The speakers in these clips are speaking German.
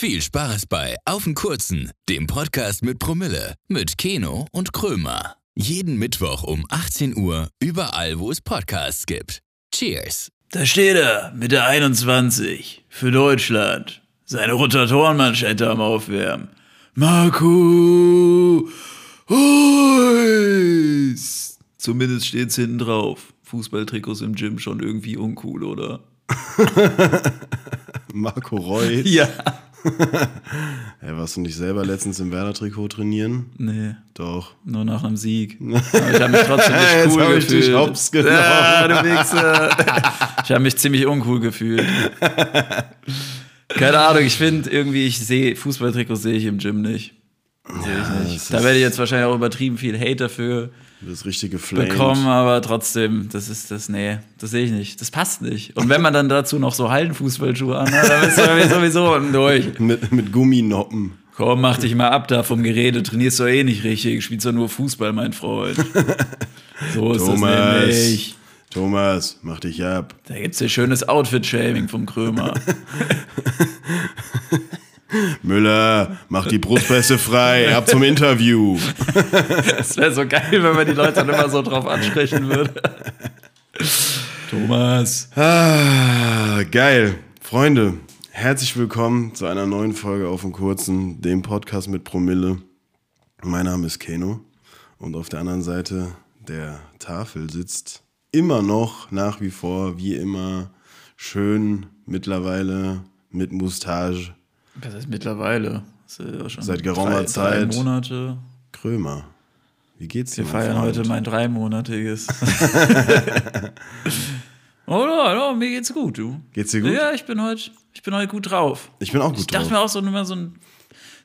Viel Spaß bei Auf den Kurzen, dem Podcast mit Promille, mit Keno und Krömer. Jeden Mittwoch um 18 Uhr, überall, wo es Podcasts gibt. Cheers! Da steht er mit der 21 für Deutschland. Seine Rotatorenmanschette am Aufwärmen. Marco Reus! Zumindest steht's hinten drauf. Fußballtrikots im Gym schon irgendwie uncool, oder? Marco Reus. Ja. Hey, warst du nicht selber letztens im Werder-Trikot trainieren? Nee, Doch. nur nach einem Sieg. Aber ich habe mich trotzdem nicht Jetzt cool hab ich dich gefühlt. hops genommen. Ah, du Wichser. Ich habe mich ziemlich uncool gefühlt. Keine Ahnung, ich finde irgendwie, ich sehe Fußballtrikots sehe ich im Gym nicht. Sehe ich nicht. Da werde ich jetzt wahrscheinlich auch übertrieben viel Hate dafür Du bist richtig geflamed. bekommen, aber trotzdem, das ist das, nee, das sehe ich nicht. Das passt nicht. Und wenn man dann dazu noch so Hallenfußballschuhe an hat, dann bist du sowieso unten durch. Mit, mit Gumminoppen. Komm, mach dich mal ab da vom Gerede, trainierst du eh nicht richtig, spielst doch nur Fußball, mein Freund. So ist das Thomas. nämlich. Thomas, mach dich ab. Da gibt's hier schönes Outfit-Shaming vom Krömer. Müller, mach die Brustpresse frei. Ab zum Interview. Das wäre so geil, wenn man die Leute dann immer so drauf ansprechen würde. Thomas. Ah, geil. Freunde, herzlich willkommen zu einer neuen Folge auf dem Kurzen, dem Podcast mit Promille. Mein Name ist Keno und auf der anderen Seite der Tafel sitzt immer noch, nach wie vor, wie immer, schön mittlerweile mit Mustache Das ist mittlerweile. Ja schon Seit geraumer drei, Zeit. Drei Monate. Krömer. Wie geht's dir? Wir feiern Freund? heute mein dreimonatiges. oh, oh, oh, mir geht's gut, du. Geht's dir gut? Ja, ich bin heute, ich bin heute gut drauf. Ich bin auch gut Ich dachte drauf. mir auch so immer so ein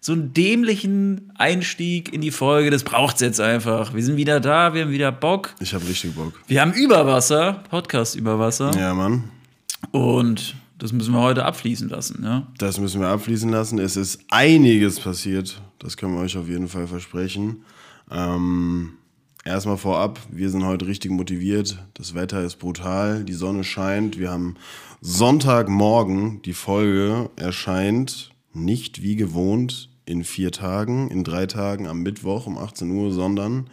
so einen dämlichen Einstieg in die Folge, das braucht's jetzt einfach. Wir sind wieder da, wir haben wieder Bock. Ich habe richtig Bock. Wir haben Überwasser, Podcast Überwasser. Ja, Mann. Und das müssen wir heute abfließen lassen, ja. Das müssen wir abfließen lassen. Es ist einiges passiert. Das können wir euch auf jeden Fall versprechen. Ähm, erstmal vorab, wir sind heute richtig motiviert. Das Wetter ist brutal, die Sonne scheint. Wir haben Sonntagmorgen, die Folge erscheint nicht wie gewohnt in vier Tagen, in drei Tagen am Mittwoch um 18 Uhr, sondern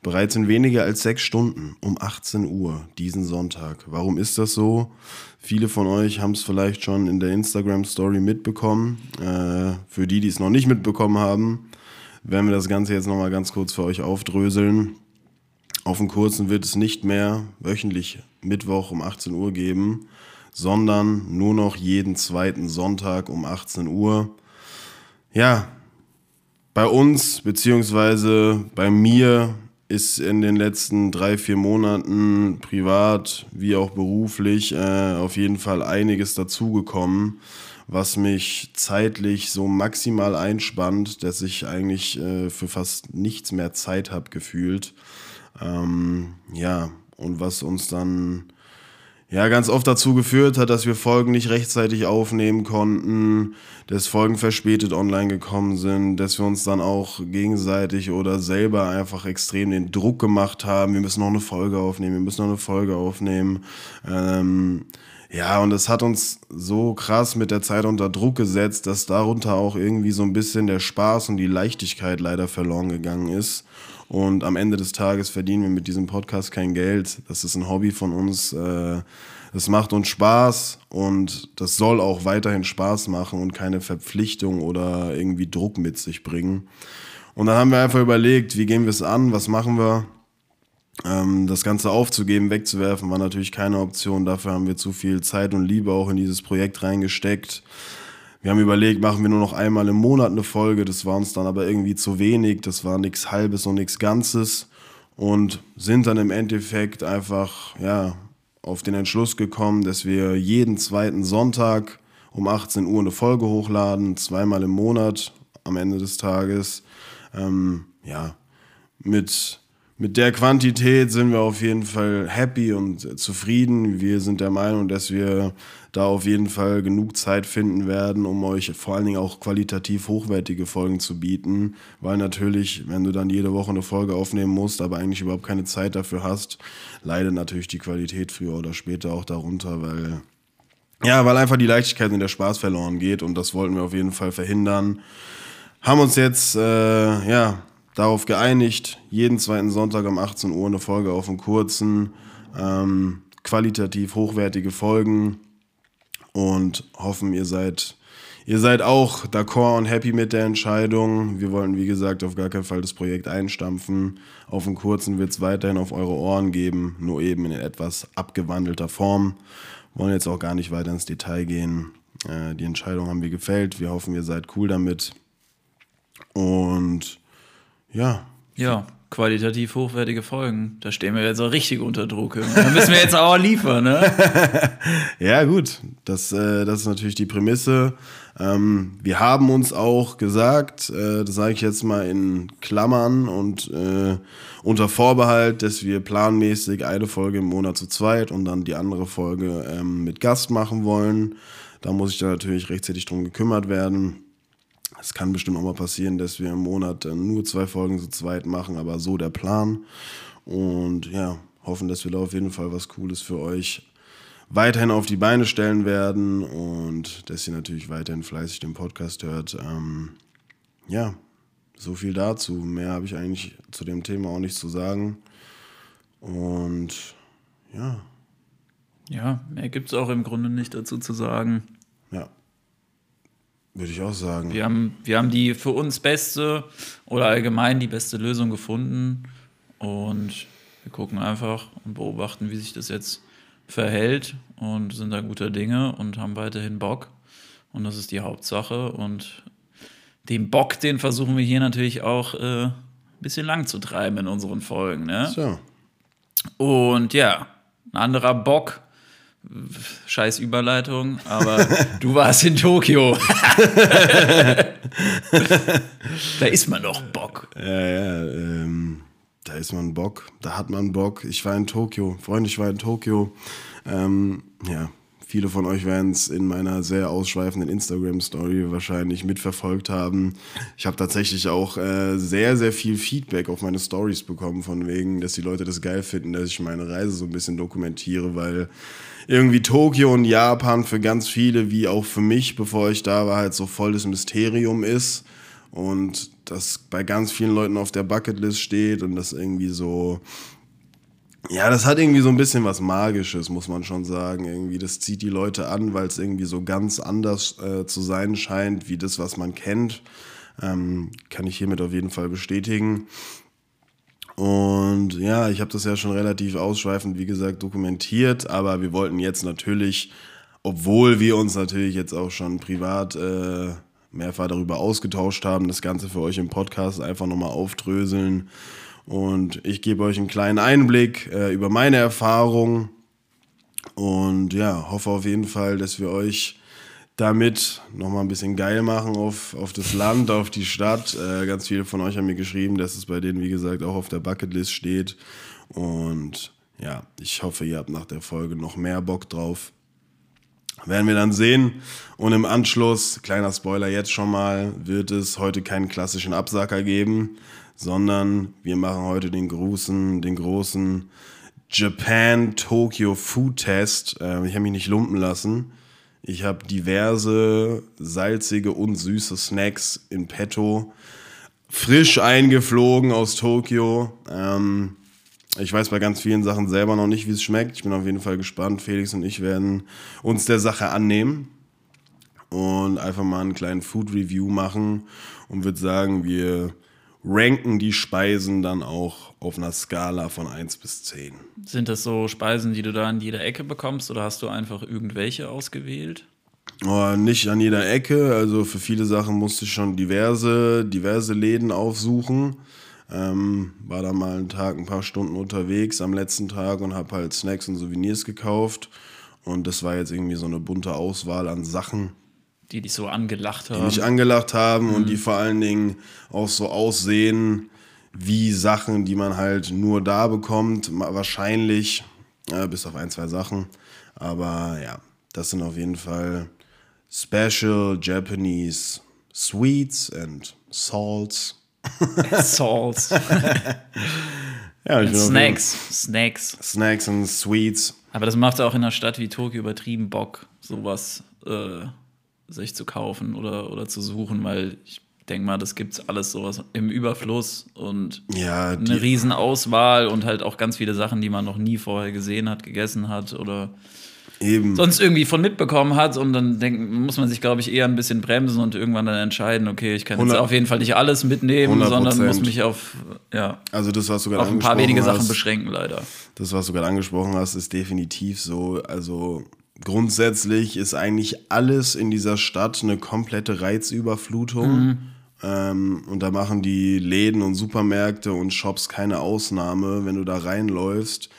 bereits in weniger als sechs Stunden um 18 Uhr diesen Sonntag. Warum ist das so? Viele von euch haben es vielleicht schon in der Instagram-Story mitbekommen. Äh, für die, die es noch nicht mitbekommen haben, werden wir das Ganze jetzt nochmal ganz kurz für euch aufdröseln. Auf dem Kurzen wird es nicht mehr wöchentlich Mittwoch um 18 Uhr geben, sondern nur noch jeden zweiten Sonntag um 18 Uhr. Ja, bei uns beziehungsweise bei mir ist in den letzten drei, vier Monaten privat wie auch beruflich äh, auf jeden Fall einiges dazugekommen, was mich zeitlich so maximal einspannt, dass ich eigentlich äh, für fast nichts mehr Zeit habe gefühlt. Ähm, ja, und was uns dann ja ganz oft dazu geführt hat, dass wir Folgen nicht rechtzeitig aufnehmen konnten, dass Folgen verspätet online gekommen sind, dass wir uns dann auch gegenseitig oder selber einfach extrem den Druck gemacht haben, wir müssen noch eine Folge aufnehmen, wir müssen noch eine Folge aufnehmen. Ähm, ja, und es hat uns so krass mit der Zeit unter Druck gesetzt, dass darunter auch irgendwie so ein bisschen der Spaß und die Leichtigkeit leider verloren gegangen ist. Und am Ende des Tages verdienen wir mit diesem Podcast kein Geld. Das ist ein Hobby von uns. äh, Es macht uns Spaß und das soll auch weiterhin Spaß machen und keine Verpflichtung oder irgendwie Druck mit sich bringen. Und dann haben wir einfach überlegt, wie gehen wir es an, was machen wir? Ähm, das Ganze aufzugeben, wegzuwerfen, war natürlich keine Option. Dafür haben wir zu viel Zeit und Liebe auch in dieses Projekt reingesteckt. Wir haben überlegt, machen wir nur noch einmal im Monat eine Folge. Das war uns dann aber irgendwie zu wenig. Das war nichts Halbes und nichts Ganzes. Und sind dann im Endeffekt einfach, ja, auf den Entschluss gekommen, dass wir jeden zweiten Sonntag um 18 Uhr eine Folge hochladen, zweimal im Monat am Ende des Tages. Ähm, ja, mit, mit der Quantität sind wir auf jeden Fall happy und zufrieden. Wir sind der Meinung, dass wir da auf jeden Fall genug Zeit finden werden, um euch vor allen Dingen auch qualitativ hochwertige Folgen zu bieten. Weil natürlich, wenn du dann jede Woche eine Folge aufnehmen musst, aber eigentlich überhaupt keine Zeit dafür hast, leidet natürlich die Qualität früher oder später auch darunter, weil Ja, weil einfach die Leichtigkeit und der Spaß verloren geht und das wollten wir auf jeden Fall verhindern. Haben uns jetzt, äh, ja, darauf geeinigt, jeden zweiten Sonntag um 18 Uhr eine Folge auf dem kurzen, ähm, qualitativ hochwertige Folgen und hoffen, ihr seid, ihr seid auch d'accord und happy mit der Entscheidung. Wir wollen, wie gesagt, auf gar keinen Fall das Projekt einstampfen. Auf dem kurzen wird es weiterhin auf eure Ohren geben, nur eben in etwas abgewandelter Form. Wollen jetzt auch gar nicht weiter ins Detail gehen. Äh, die Entscheidung haben wir gefällt. Wir hoffen, ihr seid cool damit. Und ja. Ja, qualitativ hochwertige Folgen. Da stehen wir jetzt auch richtig unter Druck. Da müssen wir jetzt auch liefern, ne? ja, gut. Das, äh, das ist natürlich die Prämisse. Ähm, wir haben uns auch gesagt, äh, das sage ich jetzt mal in Klammern und äh, unter Vorbehalt, dass wir planmäßig eine Folge im Monat zu zweit und dann die andere Folge ähm, mit Gast machen wollen. Da muss ich dann natürlich rechtzeitig drum gekümmert werden. Es kann bestimmt auch mal passieren, dass wir im Monat äh, nur zwei Folgen zu zweit machen, aber so der Plan. Und ja, hoffen, dass wir da auf jeden Fall was Cooles für euch weiterhin auf die Beine stellen werden und dass ihr natürlich weiterhin fleißig den Podcast hört. Ähm, ja, so viel dazu. Mehr habe ich eigentlich zu dem Thema auch nicht zu sagen. Und ja. Ja, mehr gibt es auch im Grunde nicht dazu zu sagen. Ja. Würde ich auch sagen. Wir haben, wir haben die für uns beste oder allgemein die beste Lösung gefunden. Und wir gucken einfach und beobachten, wie sich das jetzt verhält und sind da guter Dinge und haben weiterhin Bock. Und das ist die Hauptsache. Und den Bock, den versuchen wir hier natürlich auch äh, ein bisschen lang zu treiben in unseren Folgen. Ne? So. Und ja, ein anderer Bock Scheiß Überleitung, aber du warst in Tokio. da ist man doch Bock. Ja, ja, ähm, da ist man Bock, da hat man Bock. Ich war in Tokio, Freunde, ich war in Tokio. Ähm, ja, viele von euch werden es in meiner sehr ausschweifenden Instagram-Story wahrscheinlich mitverfolgt haben. Ich habe tatsächlich auch äh, sehr, sehr viel Feedback auf meine Stories bekommen, von wegen, dass die Leute das geil finden, dass ich meine Reise so ein bisschen dokumentiere, weil irgendwie Tokio und Japan für ganz viele, wie auch für mich, bevor ich da war, halt so voll das Mysterium ist. Und das bei ganz vielen Leuten auf der Bucketlist steht und das irgendwie so. Ja, das hat irgendwie so ein bisschen was Magisches, muss man schon sagen. Irgendwie, das zieht die Leute an, weil es irgendwie so ganz anders äh, zu sein scheint, wie das, was man kennt. Ähm, kann ich hiermit auf jeden Fall bestätigen. Und ja, ich habe das ja schon relativ ausschweifend, wie gesagt, dokumentiert, aber wir wollten jetzt natürlich, obwohl wir uns natürlich jetzt auch schon privat äh, mehrfach darüber ausgetauscht haben, das Ganze für euch im Podcast einfach nochmal aufdröseln. Und ich gebe euch einen kleinen Einblick äh, über meine Erfahrung und ja, hoffe auf jeden Fall, dass wir euch damit nochmal ein bisschen geil machen auf, auf das Land, auf die Stadt. Äh, ganz viele von euch haben mir geschrieben, dass es bei denen, wie gesagt, auch auf der Bucketlist steht. Und ja, ich hoffe, ihr habt nach der Folge noch mehr Bock drauf. Werden wir dann sehen. Und im Anschluss, kleiner Spoiler jetzt schon mal, wird es heute keinen klassischen Absacker geben, sondern wir machen heute den großen, den großen Japan Tokyo Food Test. Äh, ich habe mich nicht lumpen lassen. Ich habe diverse salzige und süße Snacks in petto. Frisch eingeflogen aus Tokio. Ähm, ich weiß bei ganz vielen Sachen selber noch nicht, wie es schmeckt. Ich bin auf jeden Fall gespannt. Felix und ich werden uns der Sache annehmen und einfach mal einen kleinen Food Review machen und würde sagen, wir ranken die Speisen dann auch auf einer Skala von 1 bis 10. Sind das so Speisen, die du da an jeder Ecke bekommst oder hast du einfach irgendwelche ausgewählt? Oh, nicht an jeder Ecke, also für viele Sachen musste ich schon diverse, diverse Läden aufsuchen. Ähm, war da mal einen Tag, ein paar Stunden unterwegs am letzten Tag und habe halt Snacks und Souvenirs gekauft. Und das war jetzt irgendwie so eine bunte Auswahl an Sachen die dich so angelacht haben. Die mich angelacht haben mhm. und die vor allen Dingen auch so aussehen wie Sachen, die man halt nur da bekommt. Wahrscheinlich, äh, bis auf ein, zwei Sachen. Aber ja, das sind auf jeden Fall Special Japanese Sweets and Salts. Salts. ja, Snacks. Snacks. Snacks and Sweets. Aber das macht auch in einer Stadt wie Tokio übertrieben Bock, sowas äh, sich zu kaufen oder, oder zu suchen, weil ich denke mal, das gibt's alles sowas im Überfluss und Ja, eine riesen Auswahl und halt auch ganz viele Sachen, die man noch nie vorher gesehen hat, gegessen hat oder eben. sonst irgendwie von mitbekommen hat und dann denk, muss man sich, glaube ich, eher ein bisschen bremsen und irgendwann dann entscheiden, okay, ich kann jetzt 100 auf jeden Fall nicht alles mitnehmen, 100%. sondern muss mich auf, ja, Also das, was du auf ein paar wenige Sachen hast, beschränken, leider. Das, was du gerade angesprochen hast, ist definitiv so. Also grundsätzlich ist eigentlich alles in dieser Stadt eine komplette Reizüberflutung. Ähm, und da machen die Läden und Supermärkte und Shops keine Ausnahme. Wenn du da reinläufst,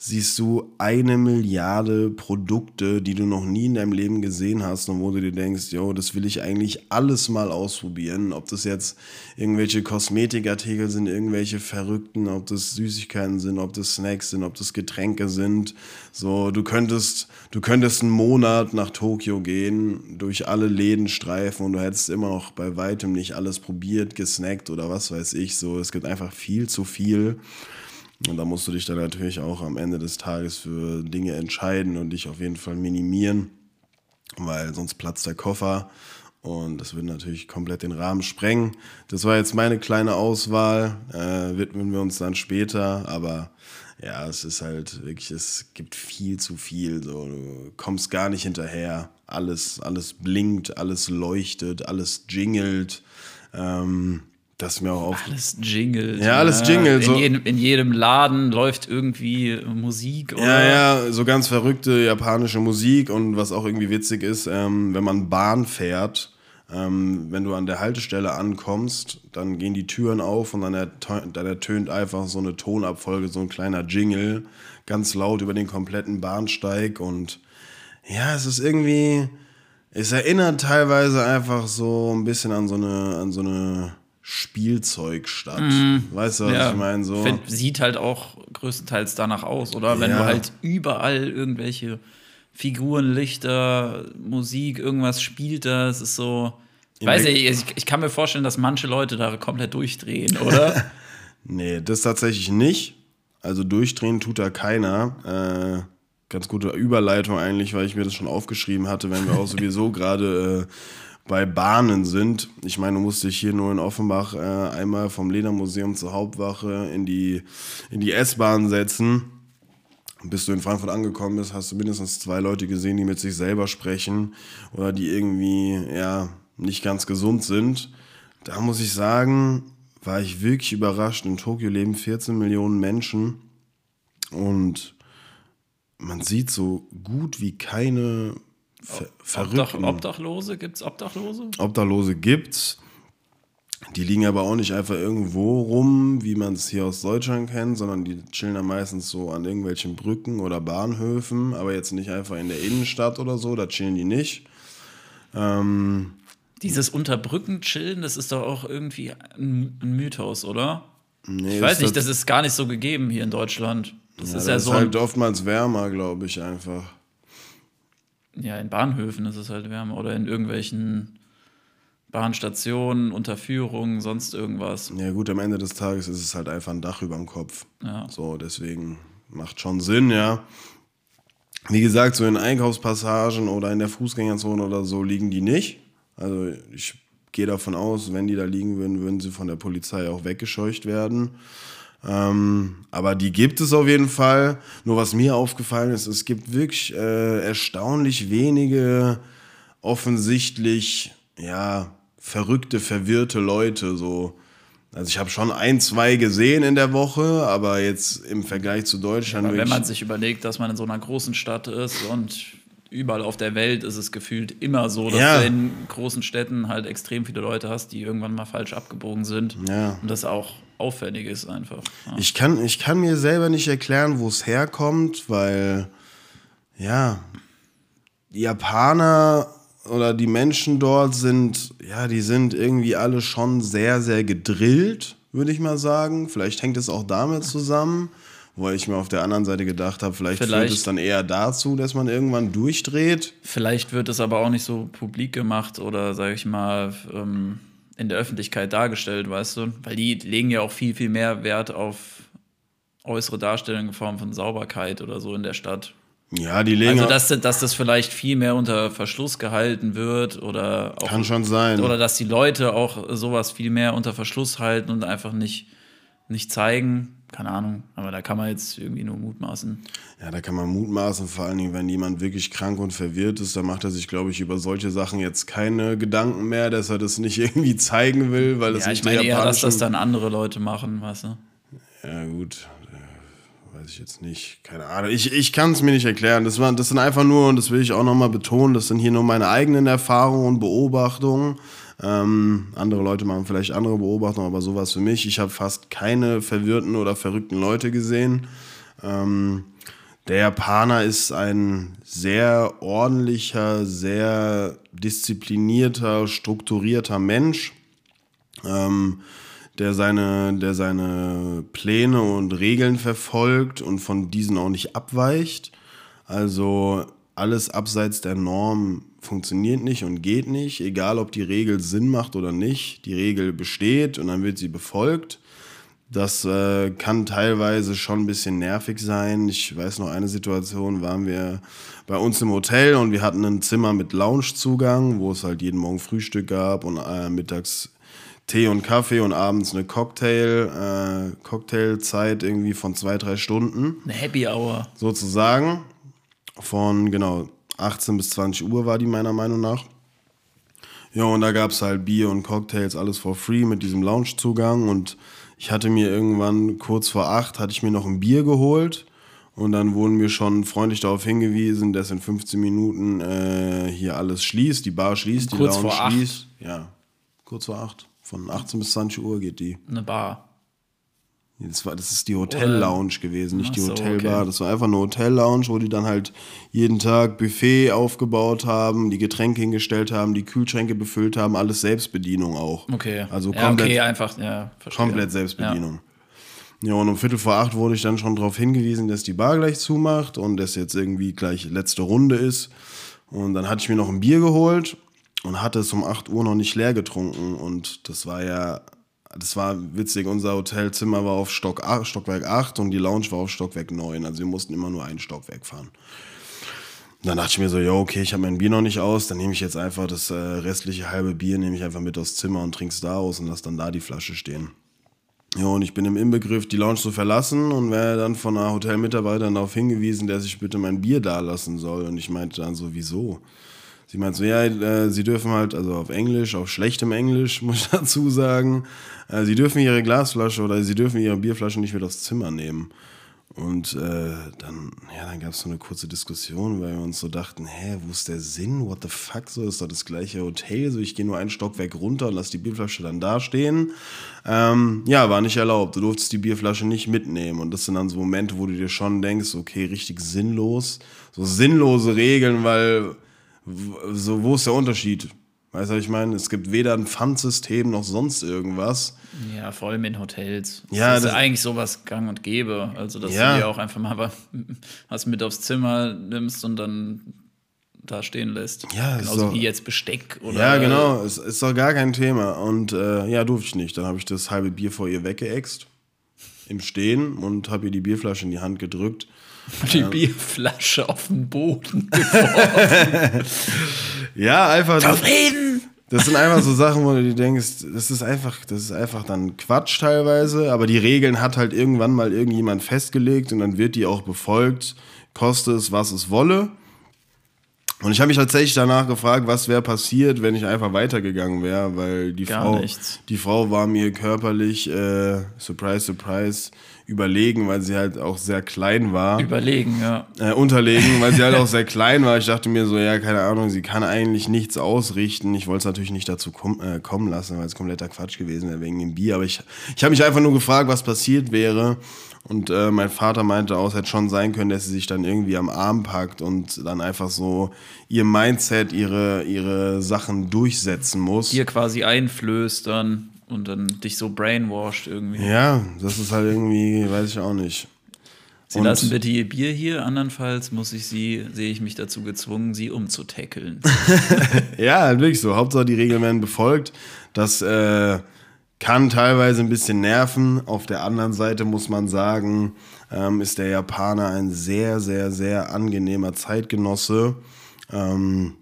siehst du eine Milliarde Produkte, die du noch nie in deinem Leben gesehen hast und wo du dir denkst, yo, das will ich eigentlich alles mal ausprobieren. Ob das jetzt irgendwelche Kosmetikartikel sind, irgendwelche Verrückten, ob das Süßigkeiten sind, ob das Snacks sind, ob das Getränke sind. So, du könntest, du könntest einen Monat nach Tokio gehen, durch alle Läden streifen und du hättest immer noch bei weitem nicht alles probiert, gesnackt oder was weiß ich. So, es gibt einfach viel zu viel. Und da musst du dich dann natürlich auch am Ende des Tages für Dinge entscheiden und dich auf jeden Fall minimieren, weil sonst platzt der Koffer und das würde natürlich komplett den Rahmen sprengen. Das war jetzt meine kleine Auswahl, äh, widmen wir uns dann später, aber ja, es ist halt wirklich, es gibt viel zu viel, so, du kommst gar nicht hinterher, alles, alles blinkt, alles leuchtet, alles jingelt, ähm, das ist mir auch auf, Alles Jingle. Ja, alles Jingle, In, so. jedem, in jedem Laden läuft irgendwie Musik. Oder? Ja, ja, so ganz verrückte japanische Musik und was auch irgendwie witzig ist, ähm, wenn man Bahn fährt, ähm, wenn du an der Haltestelle ankommst, dann gehen die Türen auf und dann, ertö- dann ertönt einfach so eine Tonabfolge, so ein kleiner Jingle, ganz laut über den kompletten Bahnsteig und ja, es ist irgendwie, es erinnert teilweise einfach so ein bisschen an so eine, an so eine Spielzeugstadt. Weißt du, was Ja, ich meine? So. sieht halt auch größtenteils danach aus, oder? Wenn Ja. du halt überall irgendwelche Figuren, Lichter, Musik, irgendwas spielt da, es ist so. Ich weiß nicht, ich, ich kann mir vorstellen, dass manche Leute da komplett durchdrehen, oder? Nee, das tatsächlich nicht. Also durchdrehen tut da keiner. Äh, ganz gute Überleitung eigentlich, weil ich mir das schon aufgeschrieben hatte, wenn wir auch sowieso gerade äh, bei Bahnen sind. Ich meine, du musst dich hier nur in Offenbach äh, einmal vom Ledermuseum zur Hauptwache in die, in die S-Bahn setzen. Bis du in Frankfurt angekommen bist, hast du mindestens zwei Leute gesehen, die mit sich selber sprechen oder die irgendwie ja nicht ganz gesund sind. Da muss ich sagen, war ich wirklich überrascht. In Tokio leben 14 Millionen Menschen und man sieht so gut wie keine Ver Obdach. Obdachlose? Gibt's Obdachlose? Obdachlose gibt's. Die liegen aber auch nicht einfach irgendwo rum, wie man es hier aus Deutschland kennt, sondern die chillen dann meistens so an irgendwelchen Brücken oder Bahnhöfen, aber jetzt nicht einfach in der Innenstadt oder so, da chillen die nicht. Ähm, Dieses Unterbrücken chillen, das ist doch auch irgendwie ein, Mythos, oder? nee, Ich weiß ist nicht, das, das ist gar nicht so gegeben hier in Deutschland. Das ja, ist das ja ist so. halt ein, oftmals wärmer, glaube ich, einfach. Ja, in Bahnhöfen ist es halt wärmer oder in irgendwelchen Bahnstationen, Unterführungen, sonst irgendwas. Ja gut, am Ende des Tages ist es halt einfach ein Dach über dem Kopf. Ja. So, deswegen macht schon Sinn, ja. Wie gesagt, so in Einkaufspassagen oder in der Fußgängerzone oder so liegen die nicht. Also ich gehe davon aus, wenn die da liegen würden, würden sie von der Polizei auch weggescheucht werden. Ähm, aber die gibt es auf jeden Fall. Nur was mir aufgefallen ist, es gibt wirklich äh, erstaunlich wenige offensichtlich, ja, verrückte, verwirrte Leute. So. Also ich habe schon ein, zwei gesehen in der Woche, aber jetzt im Vergleich zu Deutschland Aber wenn man sich überlegt, dass man in so einer großen Stadt ist und überall auf der Welt ist es gefühlt immer so, dass Ja. du in großen Städten halt extrem viele Leute hast, die irgendwann mal falsch abgebogen sind. Ja. Und das auch auffällig ist einfach. Ja. Ich kann, ich kann mir selber nicht erklären, wo es herkommt, weil, ja, die Japaner oder die Menschen dort sind, ja, die sind irgendwie alle schon sehr, sehr gedrillt, würde ich mal sagen. Vielleicht hängt es auch damit zusammen, wo ich mir auf der anderen Seite gedacht habe, vielleicht, führt Vielleicht- es dann eher dazu, dass man irgendwann durchdreht. Vielleicht wird es aber auch nicht so publik gemacht oder, sage ich mal, ähm, in der Öffentlichkeit dargestellt, weißt du? Weil die legen ja auch viel, viel mehr Wert auf äußere Darstellung in Form von Sauberkeit oder so in der Stadt. Ja, die legen. Also, dass, dass das vielleicht viel mehr unter Verschluss gehalten wird oder auch, kann schon sein. oder dass die Leute auch sowas viel mehr unter Verschluss halten und einfach nicht, nicht zeigen. Keine Ahnung, aber da kann man jetzt irgendwie nur mutmaßen. Ja, da kann man mutmaßen, vor allen Dingen, wenn jemand wirklich krank und verwirrt ist, dann macht er sich, glaube ich, über solche Sachen jetzt keine Gedanken mehr, dass er das nicht irgendwie zeigen will, weil es Ja, nicht ich meine eher, dass das dann andere Leute machen, weißt du? Ja, gut. Weiß ich jetzt nicht. Keine Ahnung. Ich, ich kann es mir nicht erklären. Das, war, das sind einfach nur, und das will ich auch nochmal betonen, das sind hier nur meine eigenen Erfahrungen und Beobachtungen. Ähm, andere Leute machen vielleicht andere Beobachtungen, aber sowas für mich. Ich habe fast keine verwirrten oder verrückten Leute gesehen. Ähm, der Japaner ist ein sehr ordentlicher, sehr disziplinierter, strukturierter Mensch ähm, der, seine, der seine Pläne und Regeln verfolgt und von diesen auch nicht abweicht. Also alles abseits der Norm funktioniert nicht und geht nicht, egal ob die Regel Sinn macht oder nicht. Die Regel besteht und dann wird sie befolgt. Das äh, kann teilweise schon ein bisschen nervig sein. Ich weiß noch, eine Situation waren wir bei uns im Hotel und wir hatten ein Zimmer mit Loungezugang, wo es halt jeden Morgen Frühstück gab und äh, mittags Tee und Kaffee und abends eine Cocktail, äh, Cocktailzeit irgendwie von zwei, drei Stunden Eine Happy Hour. sozusagen. Von genau 18 bis 20 Uhr war die meiner Meinung nach. Ja, und da gab es halt Bier und Cocktails, alles for free mit diesem Loungezugang. Und ich hatte mir irgendwann kurz vor acht, hatte ich mir noch ein Bier geholt. Und dann wurden wir schon freundlich darauf hingewiesen, dass in 15 Minuten äh, hier alles schließt, die Bar schließt, die Kurz Lounge vor acht? schließt. Ja, kurz vor acht. Von 18 bis 20 Uhr geht die. Eine Bar. Das, war, das ist die Hotel-Lounge gewesen, nicht die so, Hotelbar. okay. Das war einfach eine Hotel-Lounge, wo die dann halt jeden Tag Buffet aufgebaut haben, die Getränke hingestellt haben, die Kühlschränke befüllt haben, alles Selbstbedienung auch. Okay. Also ja, komplett, okay, einfach, ja, verstehe. komplett Selbstbedienung. Ja. und um Viertel vor acht wurde ich dann schon darauf hingewiesen, dass die Bar gleich zumacht und dass jetzt irgendwie gleich letzte Runde ist. Und dann hatte ich mir noch ein Bier geholt und hatte es um 8 Uhr noch nicht leer getrunken. Und das war ja, das war witzig, unser Hotelzimmer war auf Stock, Stockwerk 8 und die Lounge war auf Stockwerk 9. Also wir mussten immer nur ein Stockwerk fahren. Dann dachte ich mir so, ja, okay, ich habe mein Bier noch nicht aus, dann nehme ich jetzt einfach das äh, restliche halbe Bier, nehme ich einfach mit aufs Zimmer und trink's da aus und lass dann da die Flasche stehen. Ja, und ich bin im Inbegriff, die Lounge zu verlassen und werde dann von einer Hotelmitarbeiterin darauf hingewiesen, dass ich bitte mein Bier da lassen soll. Und ich meinte dann so, wieso? Sie meinte so, ja, äh, sie dürfen halt, also auf Englisch, auf schlechtem Englisch, muss ich dazu sagen, äh, sie dürfen ihre Glasflasche oder sie dürfen ihre Bierflasche nicht mit aufs Zimmer nehmen. Und äh, dann, ja, dann gab es so eine kurze Diskussion, weil wir uns so dachten, hä, wo ist der Sinn? What the fuck? So ist doch das gleiche Hotel. So, ich gehe nur einen Stockwerk runter und lass die Bierflasche dann da stehen. Ähm, ja, war nicht erlaubt. Du durftest die Bierflasche nicht mitnehmen. Und das sind dann so Momente, wo du dir schon denkst, okay, richtig sinnlos. So sinnlose Regeln, weil so, wo ist der Unterschied? Weißt du, was ich meine? Es gibt weder ein Pfandsystem noch sonst irgendwas. Ja, vor allem in Hotels. Ja, das ist das- eigentlich sowas gang und gäbe. Also, dass Ja. du dir auch einfach mal wa- was mit aufs Zimmer nimmst und dann da stehen lässt. Ja, ist Genauso doch- wie jetzt Besteck oder. Ja, genau, es ist doch gar kein Thema. Und äh, ja, durfte ich nicht. Dann habe ich das halbe Bier vor ihr weggeext. Im Stehen und habe ihr die Bierflasche in die Hand gedrückt. Die Bierflasche auf den Boden. Ja, einfach. Das, Reden! das sind einfach so Sachen, wo du dir denkst, das ist einfach, das ist einfach dann Quatsch teilweise. Aber die Regeln hat halt irgendwann mal irgendjemand festgelegt und dann wird die auch befolgt, koste es, was es wolle. Und ich habe mich tatsächlich danach gefragt, was wäre passiert, wenn ich einfach weitergegangen wäre, weil die Gar Frau, nichts. die Frau war mir körperlich, äh, surprise, surprise, überlegen, weil sie halt auch sehr klein war. Überlegen, ja. äh, unterlegen, weil sie halt auch sehr klein war. Ich dachte mir so, ja, keine Ahnung, sie kann eigentlich nichts ausrichten. Ich wollte es natürlich nicht dazu kom äh, kommen lassen, weil es kompletter Quatsch gewesen wäre wegen dem Bier. Aber ich, ich habe mich einfach nur gefragt, was passiert wäre. Und äh, mein Vater meinte auch, es hätte schon sein können, dass sie sich dann irgendwie am Arm packt und dann einfach so ihr Mindset, ihre, ihre Sachen durchsetzen muss. Dir quasi einflößt dann und dann dich so brainwashed irgendwie. Ja, das ist halt irgendwie, weiß ich auch nicht. Sie Und- lassen bitte ihr Bier hier, andernfalls muss ich sie, sehe ich mich dazu gezwungen, sie umzutackeln. Ja, wirklich so. Hauptsache die Regeln werden befolgt. Das, äh, kann teilweise ein bisschen nerven. Auf der anderen Seite muss man sagen, ähm, ist der Japaner ein sehr, sehr, sehr angenehmer Zeitgenosse. Ähm,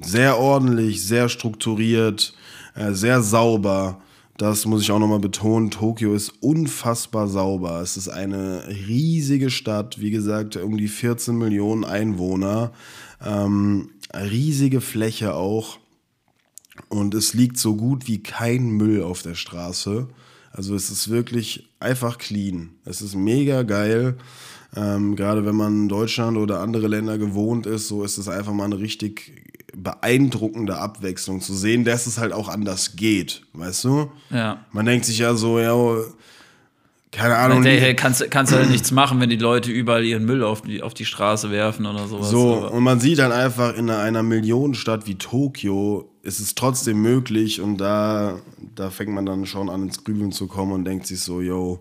sehr ordentlich, sehr strukturiert, sehr sauber. Das muss ich auch nochmal betonen. Tokio ist unfassbar sauber. Es ist eine riesige Stadt, wie gesagt, um die 14 Millionen Einwohner. Ähm, riesige Fläche auch. Und es liegt so gut wie kein Müll auf der Straße. Also es ist wirklich einfach clean. Es ist mega geil. Ähm, gerade wenn man in Deutschland oder andere Länder gewohnt ist, so ist es einfach mal eine richtig beeindruckende Abwechslung zu sehen, dass es halt auch anders geht, weißt du? Ja. Man denkt sich ja so, ja, keine Ahnung. Hey, hey, kannst, kannst halt nichts machen, wenn die Leute überall ihren Müll auf die, auf die Straße werfen oder sowas. So, aber. und man sieht dann einfach in einer Millionenstadt wie Tokio, ist es trotzdem möglich und da, da fängt man dann schon an ins Grübeln zu kommen und denkt sich so, yo,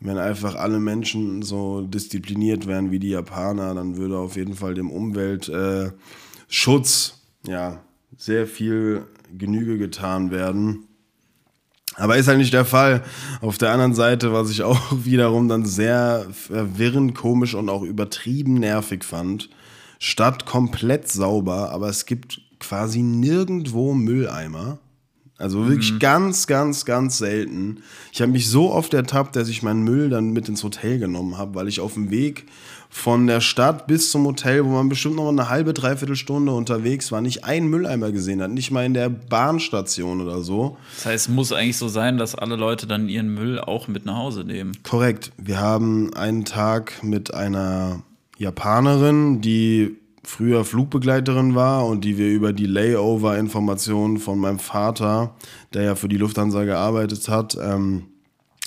wenn einfach alle Menschen so diszipliniert wären wie die Japaner, dann würde auf jeden Fall dem Umweltschutz äh, ja sehr viel Genüge getan werden. Aber ist halt nicht der Fall. Auf der anderen Seite, was ich auch wiederum dann sehr verwirrend, komisch und auch übertrieben nervig fand, Stadt komplett sauber, aber es gibt quasi nirgendwo Mülleimer. Also wirklich Mhm. ganz, ganz, ganz selten. Ich habe mich so oft ertappt, dass ich meinen Müll dann mit ins Hotel genommen habe, weil ich auf dem Weg von der Stadt bis zum Hotel, wo man bestimmt noch eine halbe, dreiviertel Stunde unterwegs war, nicht einen Mülleimer gesehen hat. Nicht mal in der Bahnstation oder so. Das heißt, es muss eigentlich so sein, dass alle Leute dann ihren Müll auch mit nach Hause nehmen. Korrekt. Wir haben einen Tag mit einer Japanerin, die früher Flugbegleiterin war und die wir über die Layover-Informationen von meinem Vater, der ja für die Lufthansa gearbeitet hat, ähm,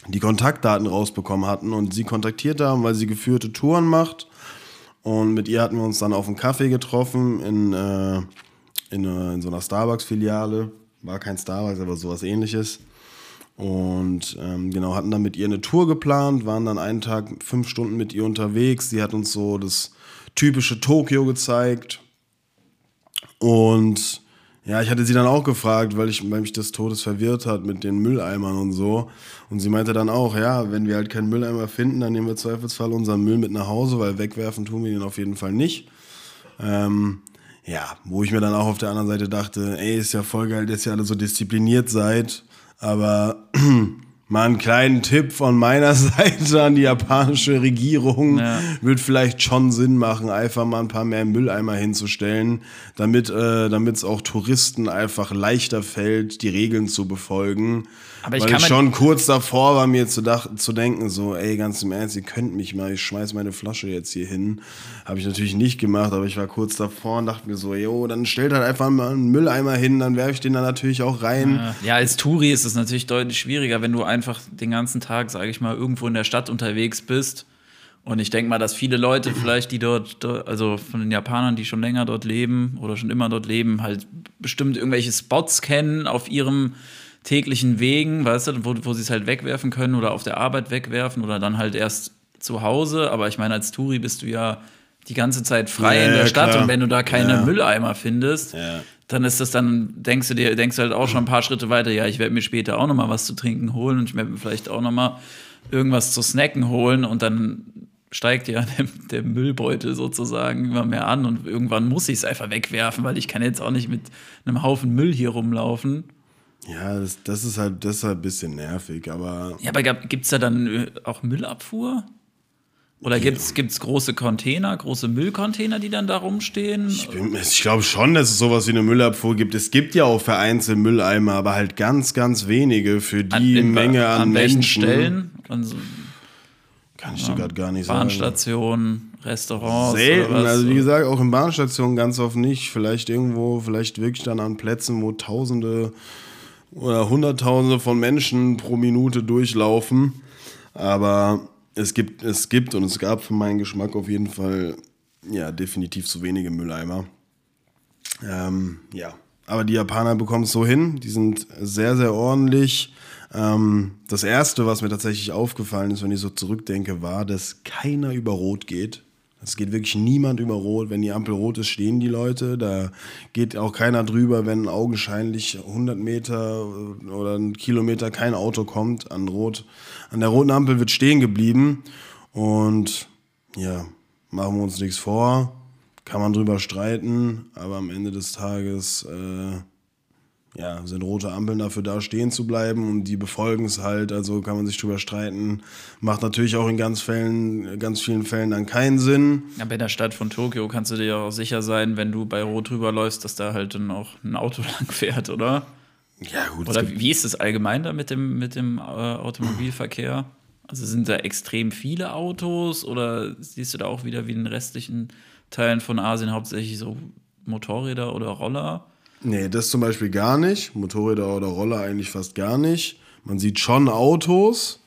die Kontaktdaten rausbekommen hatten und sie kontaktiert haben, weil sie geführte Touren macht. Und mit ihr hatten wir uns dann auf einen Kaffee getroffen in, äh, in, äh, in so einer Starbucks-Filiale. War kein Starbucks, aber sowas ähnliches. Und ähm, genau, hatten dann mit ihr eine Tour geplant, waren dann einen Tag fünf Stunden mit ihr unterwegs. Sie hat uns so das typische Tokio gezeigt. Und ja, ich hatte sie dann auch gefragt, weil, ich, weil mich das Todes verwirrt hat mit den Mülleimern und so. Und sie meinte dann auch, ja, wenn wir halt keinen Mülleimer finden, dann nehmen wir Zweifelsfall unseren Müll mit nach Hause, weil wegwerfen tun wir ihn auf jeden Fall nicht. Ähm, ja, wo ich mir dann auch auf der anderen Seite dachte, ey, ist ja voll geil, dass ihr alle so diszipliniert seid, aber mal einen kleinen Tipp von meiner Seite an die japanische Regierung Ja. wird vielleicht schon Sinn machen, einfach mal ein paar mehr Mülleimer hinzustellen, damit äh, es auch Touristen einfach leichter fällt, die Regeln zu befolgen. Aber ich Weil ich schon kurz davor war, mir zu, zu denken, so, ey, ganz im Ernst, ihr könnt mich mal, ich schmeiß meine Flasche jetzt hier hin. Habe ich natürlich nicht gemacht, aber ich war kurz davor und dachte mir so, jo, dann stellt halt einfach mal einen Mülleimer hin, dann werfe ich den da natürlich auch rein. Ja, als Touri ist es natürlich deutlich schwieriger, wenn du einfach den ganzen Tag, sage ich mal, irgendwo in der Stadt unterwegs bist. Und ich denke mal, dass viele Leute vielleicht, die dort, also von den Japanern, die schon länger dort leben oder schon immer dort leben, halt bestimmt irgendwelche Spots kennen auf ihrem täglichen Wegen, weißt du, wo, wo sie es halt wegwerfen können oder auf der Arbeit wegwerfen oder dann halt erst zu Hause. Aber ich meine, als Touri bist du ja die ganze Zeit frei Ja, in der ja, Stadt klar. und wenn du da keine Ja. Mülleimer findest, dann ist das dann, denkst du dir, denkst du halt auch schon ein paar Schritte weiter, ja, ich werde mir später auch noch mal was zu trinken holen und ich werde mir vielleicht auch noch mal irgendwas zu snacken holen und dann steigt ja der, der Müllbeutel sozusagen immer mehr an und irgendwann muss ich es einfach wegwerfen, weil ich kann jetzt auch nicht mit einem Haufen Müll hier rumlaufen. Ja, das, das ist halt, das ist halt ein bisschen nervig, aber Ja, aber gibt es da dann äh, auch Müllabfuhr? Oder gibt es große Container, große Müllcontainer, die dann da rumstehen? ich, bin- ich glaube schon, dass es sowas wie eine Müllabfuhr gibt. Es gibt ja auch vereinzelt Mülleimer, aber halt ganz, ganz wenige für die in- Menge an, welchen Menschen. Stellen? An so Kann ich dir gerade gar nicht sagen. Bahnstationen, Restaurants? Selten, also wie gesagt, auch in Bahnstationen ganz oft nicht. Vielleicht irgendwo, vielleicht wirklich dann an Plätzen, wo Tausende oder Hunderttausende von Menschen pro Minute durchlaufen. Aber es gibt, es gibt und es gab für meinen Geschmack auf jeden Fall ja definitiv zu wenige Mülleimer. Ähm, ja, aber die Japaner bekommen es so hin. Die sind sehr, sehr ordentlich. Ähm, das erste, was mir tatsächlich aufgefallen ist, wenn ich so zurückdenke, war, dass keiner über Rot geht. Es geht wirklich niemand über Rot. Wenn die Ampel rot ist, stehen die Leute. Da geht auch keiner drüber, wenn augenscheinlich 100 Meter oder ein Kilometer kein Auto kommt an Rot. An der roten Ampel wird stehen geblieben. Und ja, machen wir uns nichts vor. Kann man drüber streiten, aber am Ende des Tages äh, ja, sind rote Ampeln dafür da, stehen zu bleiben und die befolgen es halt, also kann man sich drüber streiten. Macht natürlich auch in ganz Fällen, ganz vielen Fällen dann keinen Sinn. Aber in der Stadt von Tokio kannst du dir auch sicher sein, wenn du bei Rot drüber läufst, dass da halt dann auch ein Auto lang fährt, oder? Ja, gut. Oder wie ist es allgemein da mit dem, mit dem äh, Automobilverkehr? Also sind da extrem viele Autos oder siehst du da auch wieder wie in den restlichen Teilen von Asien hauptsächlich so Motorräder oder Roller? Nee, das zum Beispiel gar nicht. Motorräder oder Roller eigentlich fast gar nicht. Man sieht schon Autos,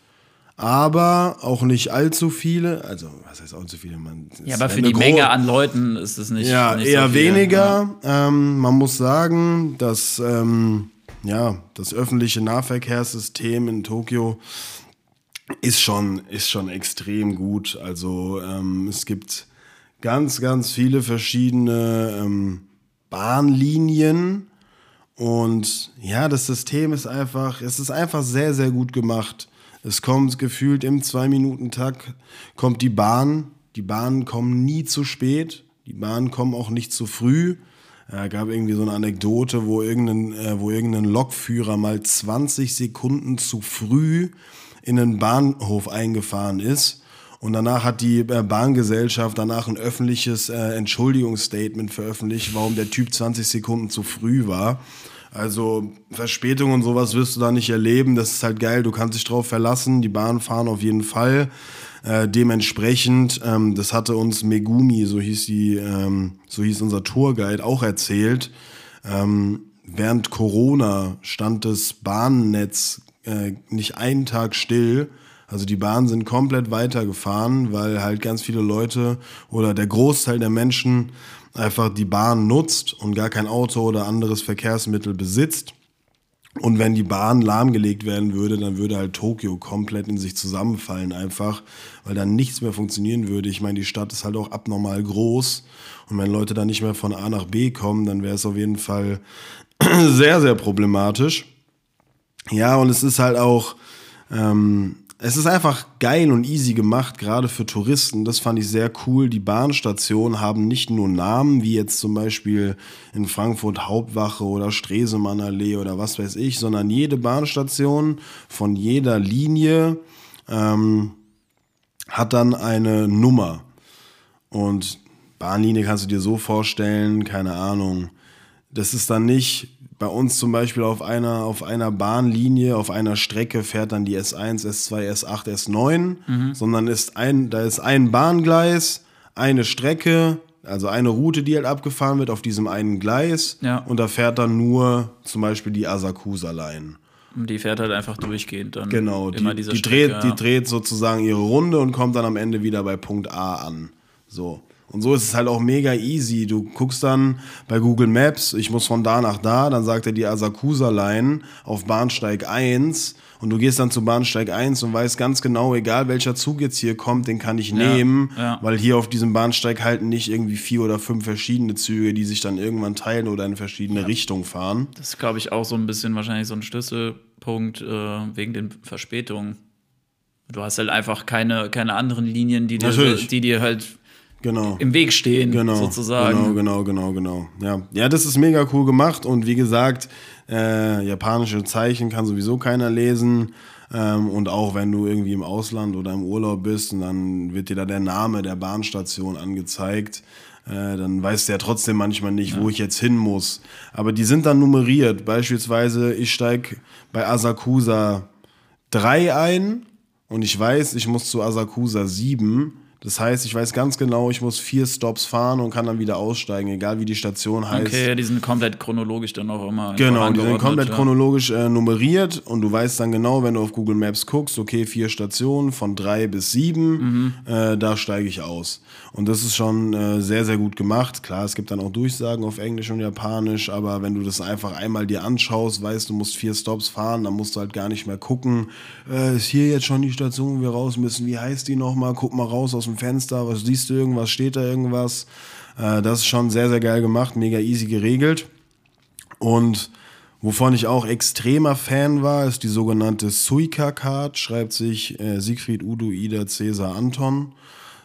aber auch nicht allzu viele. Also, was heißt allzu viele? Man, ja, aber für die Menge an Leuten ist es nicht. Ja, nicht eher so weniger. Ja. Ähm, man muss sagen, dass ähm, ja, das öffentliche Nahverkehrssystem in Tokio ist schon, ist schon extrem gut. Also, ähm, es gibt ganz, ganz viele verschiedene ähm, Bahnlinien. Und ja, das System ist einfach, es ist einfach sehr, sehr gut gemacht. Es kommt gefühlt im Zwei-Minuten-Takt, kommt die Bahn. Die Bahnen kommen nie zu spät. Die Bahnen kommen auch nicht zu früh. Es gab irgendwie so eine Anekdote, wo irgendein, äh, wo irgendein Lokführer mal 20 Sekunden zu früh in einen Bahnhof eingefahren ist und danach hat die äh, Bahngesellschaft danach ein öffentliches äh, Entschuldigungsstatement veröffentlicht, warum der Typ 20 Sekunden zu früh war. Also Verspätung und sowas wirst du da nicht erleben. Das ist halt geil, du kannst dich drauf verlassen. Die Bahn fahren auf jeden Fall. Äh, dementsprechend, ähm, das hatte uns Megumi, so hieß die, ähm, so hieß unser Tourguide, auch erzählt. Ähm, während Corona stand das Bahnnetz äh, nicht einen Tag still also die Bahnen sind komplett weitergefahren, weil halt ganz viele Leute oder der Großteil der Menschen einfach die Bahn nutzt und gar kein Auto oder anderes Verkehrsmittel besitzt. Und wenn die Bahn lahmgelegt werden würde, dann würde halt Tokio komplett in sich zusammenfallen einfach, weil dann nichts mehr funktionieren würde. Ich meine, die Stadt ist halt auch abnormal groß und wenn Leute dann nicht mehr von A nach B kommen, dann wäre es auf jeden Fall sehr, sehr problematisch. Ja, und es ist halt auch, ähm, es ist einfach geil und easy gemacht, gerade für Touristen. Das fand ich sehr cool. Die Bahnstationen haben nicht nur Namen, wie jetzt zum Beispiel in Frankfurt Hauptwache oder Stresemannallee oder was weiß ich, sondern jede Bahnstation von jeder Linie ähm, hat dann eine Nummer. Und Bahnlinie kannst du dir so vorstellen, keine Ahnung. Das ist dann nicht bei uns zum Beispiel auf einer, auf einer Bahnlinie, auf einer Strecke fährt dann die S1, S2, S8, S9, mhm. sondern ist ein, da ist ein Bahngleis, eine Strecke, also eine Route, die halt abgefahren wird auf diesem einen Gleis ja. und da fährt dann nur zum Beispiel die Asakusa-Line. Die fährt halt einfach durchgehend dann. Genau, die, die, Strecke, dreht, ja. die dreht sozusagen ihre Runde und kommt dann am Ende wieder bei Punkt A an. So. Und so ist es halt auch mega easy. Du guckst dann bei Google Maps, ich muss von da nach da, dann sagt er die Asakusa-Line auf Bahnsteig 1 und du gehst dann zu Bahnsteig 1 und weißt ganz genau, egal welcher Zug jetzt hier kommt, den kann ich ja, nehmen, ja. weil hier auf diesem Bahnsteig halten nicht irgendwie vier oder fünf verschiedene Züge, die sich dann irgendwann teilen oder in verschiedene ja. Richtungen fahren. Das ist, glaube ich, auch so ein bisschen wahrscheinlich so ein Schlüsselpunkt äh, wegen den Verspätungen. Du hast halt einfach keine, keine anderen Linien, die dir, die dir halt genau. im Weg stehen, genau, sozusagen. Genau, genau, genau, genau. Ja. ja, das ist mega cool gemacht und wie gesagt, äh, japanische Zeichen kann sowieso keiner lesen. Ähm, und auch wenn du irgendwie im Ausland oder im Urlaub bist und dann wird dir da der Name der Bahnstation angezeigt, äh, dann weißt du ja trotzdem manchmal nicht, ja. wo ich jetzt hin muss. Aber die sind dann nummeriert. Beispielsweise, ich steige bei Asakusa 3 ein und ich weiß, ich muss zu Asakusa 7 das heißt, ich weiß ganz genau, ich muss vier Stops fahren und kann dann wieder aussteigen, egal wie die Station heißt. Okay, die sind komplett chronologisch dann auch immer. Genau, die sind komplett ja. chronologisch äh, nummeriert und du weißt dann genau, wenn du auf Google Maps guckst, okay, vier Stationen von drei bis sieben, mhm. äh, da steige ich aus. Und das ist schon äh, sehr, sehr gut gemacht. Klar, es gibt dann auch Durchsagen auf Englisch und Japanisch, aber wenn du das einfach einmal dir anschaust, weißt du, musst vier Stops fahren, dann musst du halt gar nicht mehr gucken, äh, ist hier jetzt schon die Station, wo wir raus müssen, wie heißt die nochmal, guck mal raus aus dem dem Fenster, was siehst du irgendwas, steht da irgendwas. Äh, das ist schon sehr, sehr geil gemacht, mega easy geregelt. Und wovon ich auch extremer Fan war, ist die sogenannte Suica Card, schreibt sich äh, Siegfried, Udo, Ida, Cäsar, Anton.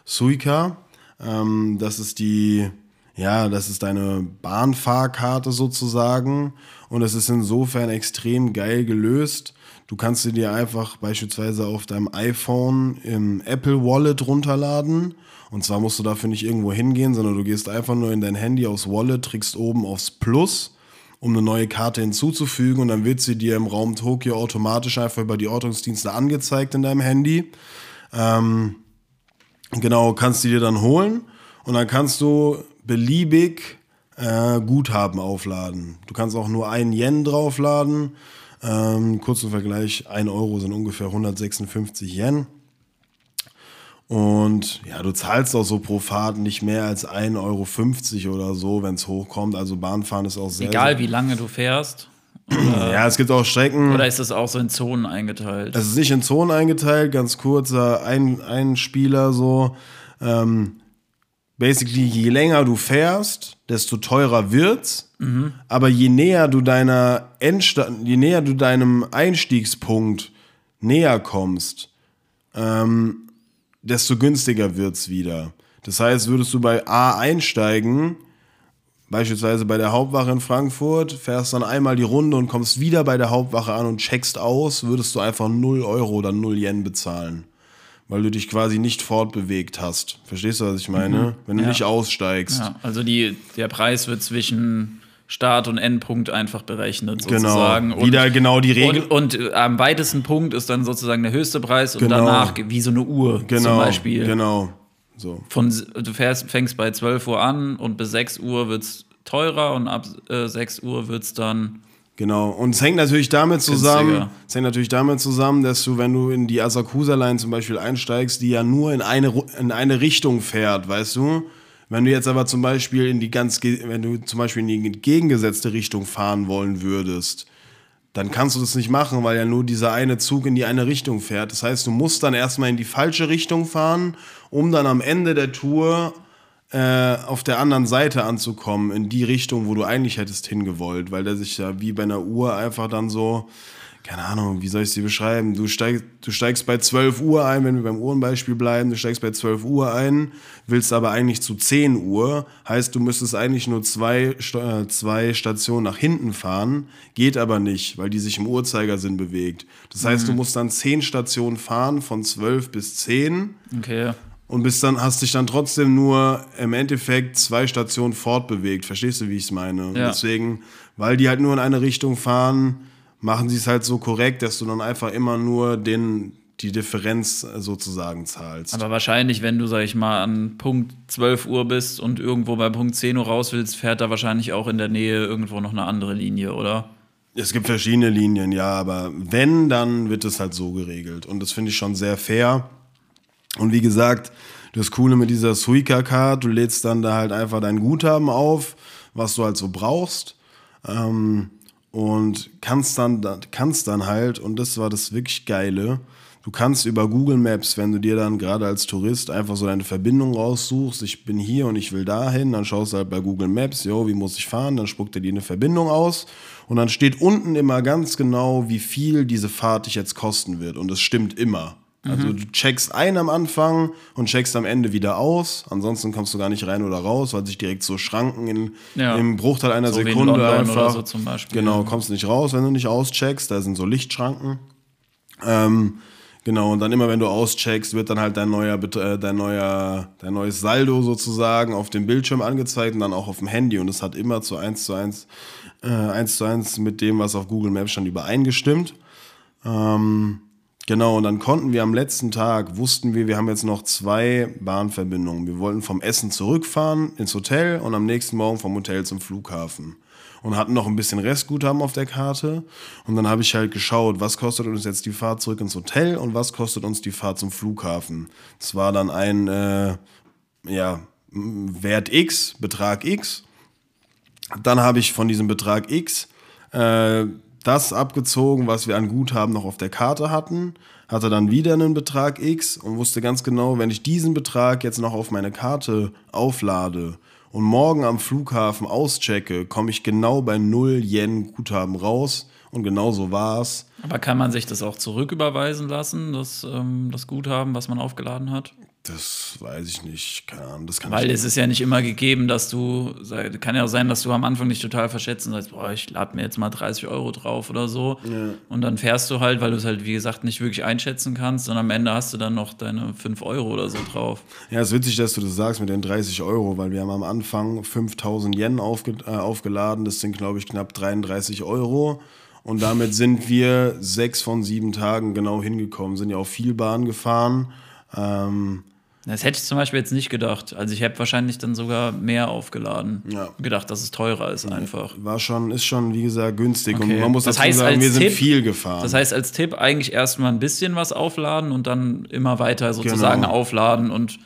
Suica, ähm, das ist die, ja, das ist deine Bahnfahrkarte sozusagen. Und es ist insofern extrem geil gelöst. Du kannst sie dir einfach beispielsweise auf deinem iPhone im Apple Wallet runterladen. Und zwar musst du dafür nicht irgendwo hingehen, sondern du gehst einfach nur in dein Handy aufs Wallet, trickst oben aufs Plus, um eine neue Karte hinzuzufügen. Und dann wird sie dir im Raum Tokio automatisch einfach über die Ortungsdienste angezeigt in deinem Handy. Ähm, genau, kannst du dir dann holen. Und dann kannst du beliebig äh, Guthaben aufladen. Du kannst auch nur einen Yen draufladen. Ähm, kurzen Vergleich, 1 Euro sind ungefähr 156 Yen. Und ja, du zahlst auch so pro Fahrt nicht mehr als 1,50 Euro oder so, wenn es hochkommt. Also Bahnfahren ist auch sehr. Egal wie lange du fährst. ja, es gibt auch Strecken. Oder ist das auch so in Zonen eingeteilt? Es ist nicht in Zonen eingeteilt, ganz kurzer ein, ein Spieler so. Ähm, basically, je länger du fährst, desto teurer wird's. Mhm. Aber je näher du deiner Endsta je näher du deinem Einstiegspunkt näher kommst, ähm, desto günstiger wird's wieder. Das heißt, würdest du bei A einsteigen, beispielsweise bei der Hauptwache in Frankfurt, fährst dann einmal die Runde und kommst wieder bei der Hauptwache an und checkst aus, würdest du einfach 0 Euro oder 0 Yen bezahlen. Weil du dich quasi nicht fortbewegt hast. Verstehst du, was ich meine? Wenn du Ja. nicht aussteigst. Ja, also die, der Preis wird zwischen Start und Endpunkt einfach berechnet, Genau. sozusagen. Und, Wieder genau die Regel. Und, und äh, am weitesten Punkt ist dann sozusagen der höchste Preis und Genau. danach wie so eine Uhr genau. zum Beispiel. Genau. So. Von, du fährst, fängst bei 12 Uhr an und bis 6 Uhr wird es teurer und ab äh, 6 Uhr wird es dann. Genau. Und es hängt natürlich damit zusammen, Günstiger. es hängt natürlich damit zusammen, dass du, wenn du in die Asakusa Line zum Beispiel einsteigst, die ja nur in eine, in eine Richtung fährt, weißt du? Wenn du jetzt aber zum Beispiel in die ganz, wenn du zum Beispiel in die entgegengesetzte Richtung fahren wollen würdest, dann kannst du das nicht machen, weil ja nur dieser eine Zug in die eine Richtung fährt. Das heißt, du musst dann erstmal in die falsche Richtung fahren, um dann am Ende der Tour äh, auf der anderen Seite anzukommen, in die Richtung, wo du eigentlich hättest hingewollt, weil der sich ja wie bei einer Uhr einfach dann so, keine Ahnung, wie soll ich dir beschreiben? Du steigst, du steigst bei 12 Uhr ein, wenn wir beim Uhrenbeispiel bleiben, du steigst bei 12 Uhr ein, willst aber eigentlich zu 10 Uhr, heißt, du müsstest eigentlich nur zwei, äh, zwei Stationen nach hinten fahren, geht aber nicht, weil die sich im Uhrzeigersinn bewegt. Das heißt, du musst dann 10 Stationen fahren, von 12 bis 10 Okay. und bist dann, hast dich dann trotzdem nur im Endeffekt zwei Stationen fortbewegt. Verstehst du, wie ich es meine? Ja. Deswegen, weil die halt nur in eine Richtung fahren, machen sie es halt so korrekt, dass du dann einfach immer nur den, die Differenz äh, sozusagen zahlst. Aber wahrscheinlich, wenn du, sag ich mal, an Punkt 12 Uhr bist und irgendwo bei Punkt 10 Uhr raus willst, fährt da wahrscheinlich auch in der Nähe irgendwo noch eine andere Linie, oder? Es gibt verschiedene Linien, ja, aber wenn, dann wird es halt so geregelt. Und das finde ich schon sehr fair. Und wie gesagt, das Coole mit dieser Suica-Card, du lädst dann da halt einfach dein Guthaben auf, was du halt so brauchst. Ähm, und kannst dann, kannst dann halt, und das war das wirklich Geile, du kannst über Google Maps, wenn du dir dann gerade als Tourist einfach so deine Verbindung raussuchst, ich bin hier und ich will dahin, dann schaust du halt bei Google Maps, jo, wie muss ich fahren, dann spuckt er dir eine Verbindung aus und dann steht unten immer ganz genau, wie viel diese Fahrt dich jetzt kosten wird und es stimmt immer. Also du checkst ein am Anfang und checkst am Ende wieder aus. Ansonsten kommst du gar nicht rein oder raus, weil sich direkt so Schranken in, Ja. im Bruchteil einer So Sekunde einfach. so zum Beispiel. Genau, kommst nicht raus, wenn du nicht auscheckst. Da sind so Lichtschranken. Ähm, genau, und dann immer, wenn du auscheckst, wird dann halt dein neuer, äh, dein neuer, dein neues Saldo sozusagen auf dem Bildschirm angezeigt und dann auch auf dem Handy. Und es hat immer zu eins zu eins, äh, eins zu eins mit dem, was auf Google Maps stand, übereingestimmt. Ähm, genau, und dann konnten wir am letzten Tag, wussten wir, wir haben jetzt noch zwei Bahnverbindungen. Wir wollten vom Essen zurückfahren ins Hotel und am nächsten Morgen vom Hotel zum Flughafen. Und hatten noch ein bisschen Restguthaben auf der Karte. Und dann habe ich halt geschaut, was kostet uns jetzt die Fahrt zurück ins Hotel und was kostet uns die Fahrt zum Flughafen. Das war dann ein, äh, ja, Wert X, Betrag X. Dann habe ich von diesem Betrag X äh, das abgezogen, was wir an Guthaben noch auf der Karte hatten, hatte dann wieder einen Betrag X und wusste ganz genau, wenn ich diesen Betrag jetzt noch auf meine Karte auflade und morgen am Flughafen auschecke, komme ich genau bei 0 Yen Guthaben raus. Und genau so war es. Aber kann man sich das auch zurücküberweisen lassen, das, ähm, das Guthaben, was man aufgeladen hat? Das weiß ich nicht. Keine Ahnung. Das kann Weil es ist ja nicht immer gegeben, dass du, kann ja auch sein, dass du am Anfang dich total verschätzt und sagst, boah, ich lade mir jetzt mal 30 Euro drauf oder so. Und dann fährst du halt, weil du es halt, wie gesagt, nicht wirklich einschätzen kannst und am Ende hast du dann noch deine 5 Euro oder so drauf. Ja, es ist witzig, dass du das sagst mit den 30 Euro, weil wir haben am Anfang 5000 Yen aufge äh, aufgeladen. Das sind, glaube ich, knapp 33 Euro. Und damit sind wir sechs von sieben Tagen genau hingekommen. Sind ja auch viel Bahn gefahren. Ähm, Das hätte ich zum Beispiel jetzt nicht gedacht. Also ich hätte wahrscheinlich dann sogar mehr aufgeladen. Ja. Gedacht, dass es teurer ist einfach. war schon, ist schon, wie gesagt, günstig. Okay. Und man muss Das dazu heißt, sagen, als wir sind Tipp- viel gefahren. Das heißt, als Tipp eigentlich erstmal ein bisschen was aufladen und dann immer weiter sozusagen Genau. aufladen und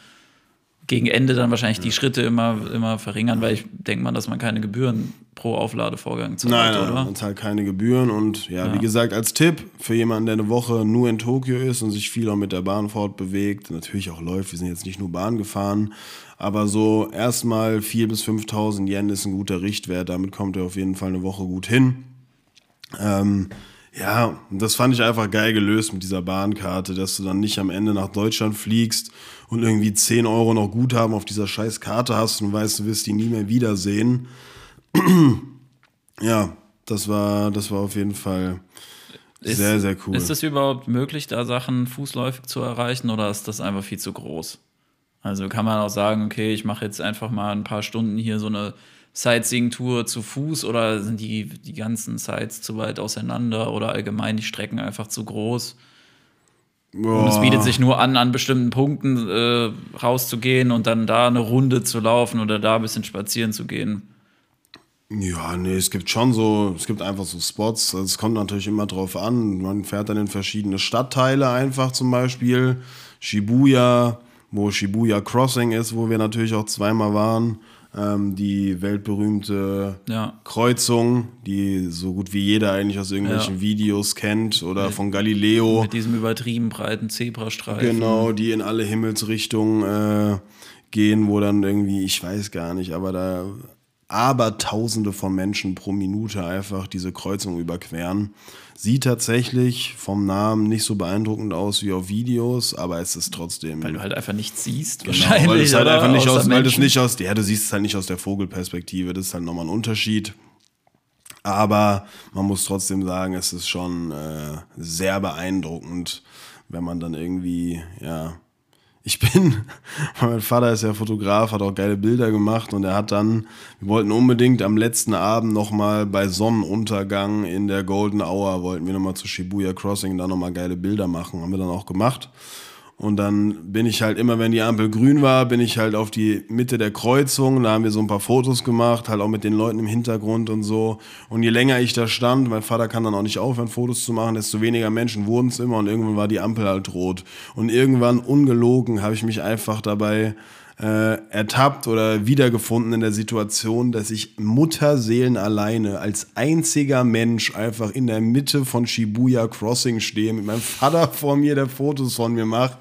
gegen Ende dann wahrscheinlich die Schritte immer, immer verringern, weil ich denke mal, dass man keine Gebühren pro Aufladevorgang zahlt, Nein, nein, oder? man zahlt keine Gebühren und ja, wie gesagt, als Tipp für jemanden, der eine Woche nur in Tokio ist und sich viel auch mit der Bahn fortbewegt, natürlich auch läuft, wir sind jetzt nicht nur Bahn gefahren, aber so erstmal 4.000 bis 5.000 Yen ist ein guter Richtwert, damit kommt er auf jeden Fall eine Woche gut hin. Ähm, ja, das fand ich einfach geil gelöst mit dieser Bahnkarte, dass du dann nicht am Ende nach Deutschland fliegst und irgendwie 10 Euro noch Guthaben auf dieser scheiß Karte hast und weißt, du wirst die nie mehr wiedersehen. ja, das war, das war auf jeden Fall Ist- sehr, sehr cool. Ist es überhaupt möglich, da Sachen fußläufig zu erreichen oder ist das einfach viel zu groß? Also kann man auch sagen, okay, ich mache jetzt einfach mal ein paar Stunden hier so eine Sightseeing-Tour zu Fuß oder sind die, die ganzen Sites zu weit auseinander oder allgemein die Strecken einfach zu groß? Und es Boah. bietet sich nur an, an bestimmten Punkten äh, rauszugehen und dann da eine Runde zu laufen oder da ein bisschen spazieren zu gehen. Ja, nee, es gibt schon so, es gibt einfach so Spots. Also es kommt natürlich immer drauf an. Man fährt dann in verschiedene Stadtteile einfach zum Beispiel. Shibuya, wo Shibuya Crossing ist, wo wir natürlich auch zweimal waren. Ähm, die weltberühmte Ja. Kreuzung, die so gut wie jeder eigentlich aus irgendwelchen Ja. Videos kennt oder von Galileo. Mit diesem übertrieben breiten Zebrastreifen. Genau, die in alle Himmelsrichtungen äh, gehen, wo dann irgendwie, ich weiß gar nicht, aber da aber Tausende von Menschen pro Minute einfach diese Kreuzung überqueren. Sieht tatsächlich vom Namen nicht so beeindruckend aus wie auf Videos, aber es ist trotzdem. Weil du halt einfach nichts siehst, Genau, wahrscheinlich. weil es halt einfach nicht aus, weil das nicht aus, ja, du siehst es halt nicht aus der Vogelperspektive, das ist halt nochmal ein Unterschied. Aber man muss trotzdem sagen, es ist schon äh, sehr beeindruckend, wenn man dann irgendwie, ja, ich bin, mein Vater ist ja Fotograf, hat auch geile Bilder gemacht und er hat dann, wir wollten unbedingt am letzten Abend nochmal bei Sonnenuntergang in der Golden Hour, wollten wir nochmal zu Shibuya Crossing da nochmal geile Bilder machen, haben wir dann auch gemacht. Und dann bin ich halt immer, wenn die Ampel grün war, bin ich halt auf die Mitte der Kreuzung. Da haben wir so ein paar Fotos gemacht, halt auch mit den Leuten im Hintergrund und so. Und je länger ich da stand, mein Vater kann dann auch nicht aufhören, Fotos zu machen, desto weniger Menschen wurden es immer und irgendwann war die Ampel halt rot. Und irgendwann, ungelogen, habe ich mich einfach dabei äh, ertappt oder wiedergefunden in der Situation, dass ich Mutterseelen alleine als einziger Mensch einfach in der Mitte von Shibuya Crossing stehe, mit meinem Vater vor mir, der Fotos von mir macht.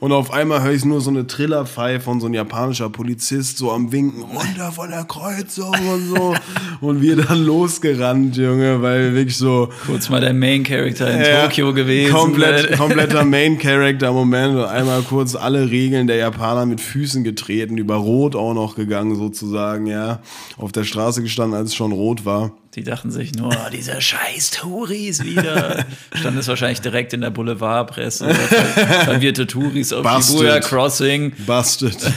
Und auf einmal höre ich nur so eine Trillerpfeife von so ein japanischer Polizist so am Winken, runter von der Kreuzung und so. und wir dann losgerannt, Junge, weil wirklich so, Kurz mal der Main Character in ja, Tokio gewesen. Komplett, Äh, kompletter Main Character Moment und einmal kurz alle Regeln der Japaner mit Füßen getreten, über Rot auch noch gegangen sozusagen, ja. Auf der Straße gestanden, als es schon rot war. Die dachten sich nur, dieser scheiß Touris wieder. Stand es wahrscheinlich direkt in der Boulevardpresse. Ver- Verwirrte Touris auf. Shibuya Crossing. Busted.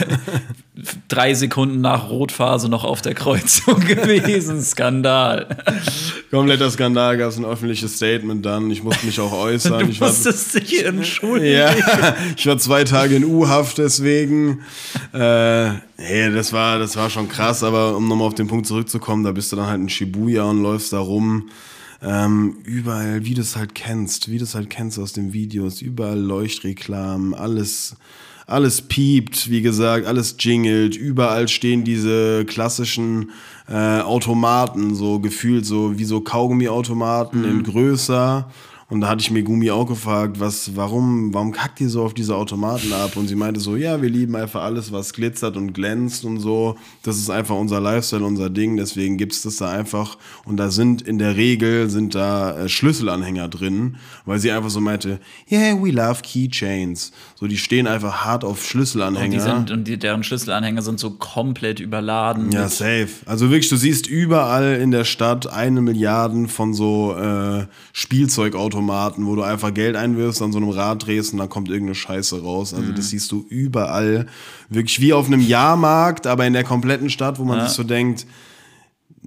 Drei Sekunden nach Rotphase noch auf der Kreuzung gewesen. Skandal. Kompletter Skandal, gab es ein öffentliches Statement dann. Ich musste mich auch äußern. Du ich war, musstest dich entschuldigen. ja, ich war zwei Tage in U-Haft deswegen. Äh, hey, das war, das war schon krass, aber um nochmal auf den Punkt zurückzukommen, da bist du dann halt in Shibuya und läufst da rum. Ähm, überall, wie du es halt kennst, wie du es halt kennst aus den Videos, überall Leuchtreklamen, alles, alles piept, wie gesagt, alles jingelt, überall stehen diese klassischen äh, Automaten, so gefühlt so wie so Kaugummiautomaten in größer. Und da hatte ich mir Gumi auch gefragt, was, warum, warum kackt ihr so auf diese Automaten ab? Und sie meinte so, ja, wir lieben einfach alles, was glitzert und glänzt und so. Das ist einfach unser Lifestyle, unser Ding. Deswegen gibt's das da einfach. Und da sind in der Regel sind da äh, Schlüsselanhänger drin, weil sie einfach so meinte, yeah, we love Keychains. So, die stehen einfach hart auf Und, Schlüsselanhänger. die sind, und die, deren Schlüsselanhänger sind so komplett überladen. Ja, safe. Also wirklich, du siehst überall in der Stadt eine Milliarden von so äh, Spielzeugautomaten, wo du einfach Geld einwirfst, an so einem Rad drehst und dann kommt irgendeine Scheiße raus. Also das siehst du überall. Wirklich wie auf einem Jahrmarkt, aber in der kompletten Stadt, wo man Ja. sich so denkt,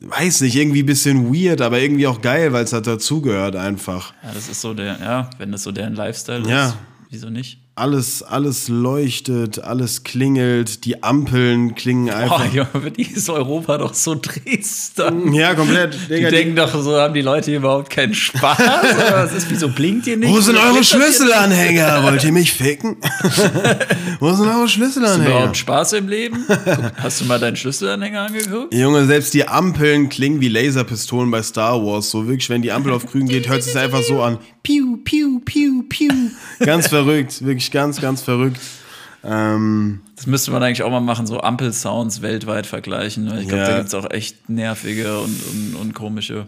weiß nicht, irgendwie ein bisschen weird, aber irgendwie auch geil, weil es halt dazugehört einfach. Ja, das ist so der, ja, wenn das so deren Lifestyle Ja. ist, wieso nicht? Alles, alles leuchtet, alles klingelt, die Ampeln klingen Boah, einfach. Junge, für die ist Europa doch so Dresden. ja, komplett. Die Digga, denken doch, so haben die Leute hier überhaupt keinen Spaß. Oder was ist, wieso blinkt ihr nicht? Wo sind eure? Schlüsselanhänger? Wollt ihr mich ficken? Wo sind eure Hast du Schlüsselanhänger? überhaupt Spaß im Leben? Hast du mal deinen Schlüsselanhänger angeguckt? Junge, selbst die Ampeln klingen wie Laserpistolen bei Star Wars. So wirklich, wenn die Ampel auf grün geht, hört es einfach so an. Piu, piu, piu, piu. Ganz verrückt, wirklich ganz, ganz verrückt. Ähm, Das müsste man eigentlich auch mal machen, so Ampelsounds weltweit vergleichen. Ich glaube, Ja. da gibt es auch echt nervige und, und, und komische.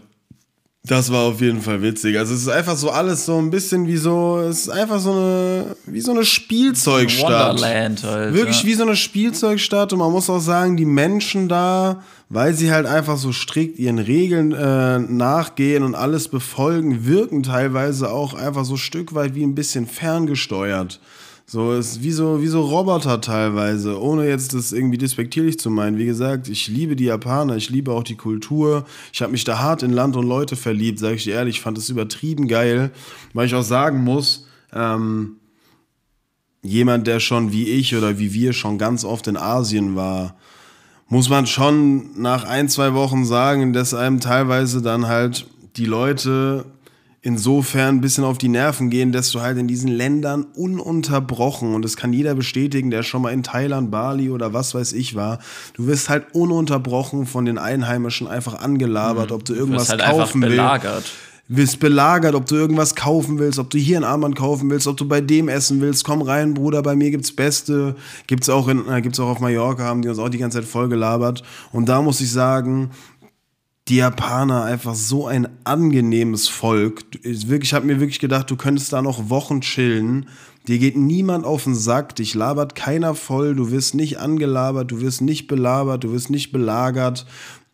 das war auf jeden Fall witzig. Also es ist einfach so alles so ein bisschen wie so, es ist einfach so eine, wie so eine Spielzeugstadt. Wonderland halt. Wirklich ja. wie so eine Spielzeugstadt und man muss auch sagen, die Menschen da, weil sie halt einfach so strikt ihren Regeln äh, nachgehen und alles befolgen, wirken teilweise auch einfach so Stück weit wie ein bisschen ferngesteuert. So ist wie so wie so Roboter teilweise, ohne jetzt das irgendwie despektierlich zu meinen. Wie gesagt, ich liebe die Japaner, ich liebe auch die Kultur. Ich habe mich da hart in Land und Leute verliebt, sage ich dir ehrlich. Ich fand es übertrieben geil, weil ich auch sagen muss, ähm, jemand, der schon wie ich oder wie wir schon ganz oft in Asien war, muss man schon nach ein, zwei Wochen sagen, dass einem teilweise dann halt die Leute insofern ein bisschen auf die Nerven gehen, dass du halt in diesen Ländern ununterbrochen, und das kann jeder bestätigen, der schon mal in Thailand, Bali oder was weiß ich war, du wirst halt ununterbrochen von den Einheimischen einfach angelabert, ob du irgendwas Mhm. wirst halt einfach kaufen willst belagert. Wirst belagert, ob du irgendwas kaufen willst, ob du hier ein Armband kaufen willst, ob du bei dem essen willst. Komm rein, Bruder, bei mir gibt's Beste. Gibt's auch in, äh, gibt's auch auf Mallorca, haben die uns auch die ganze Zeit voll gelabert. Und da muss ich sagen, die Japaner einfach so ein angenehmes Volk. Ist Wirklich, ich habe mir wirklich gedacht, du könntest da noch Wochen chillen. Dir geht niemand auf den Sack, dich labert keiner voll, du wirst nicht angelabert, du wirst nicht belabert, du wirst nicht belagert.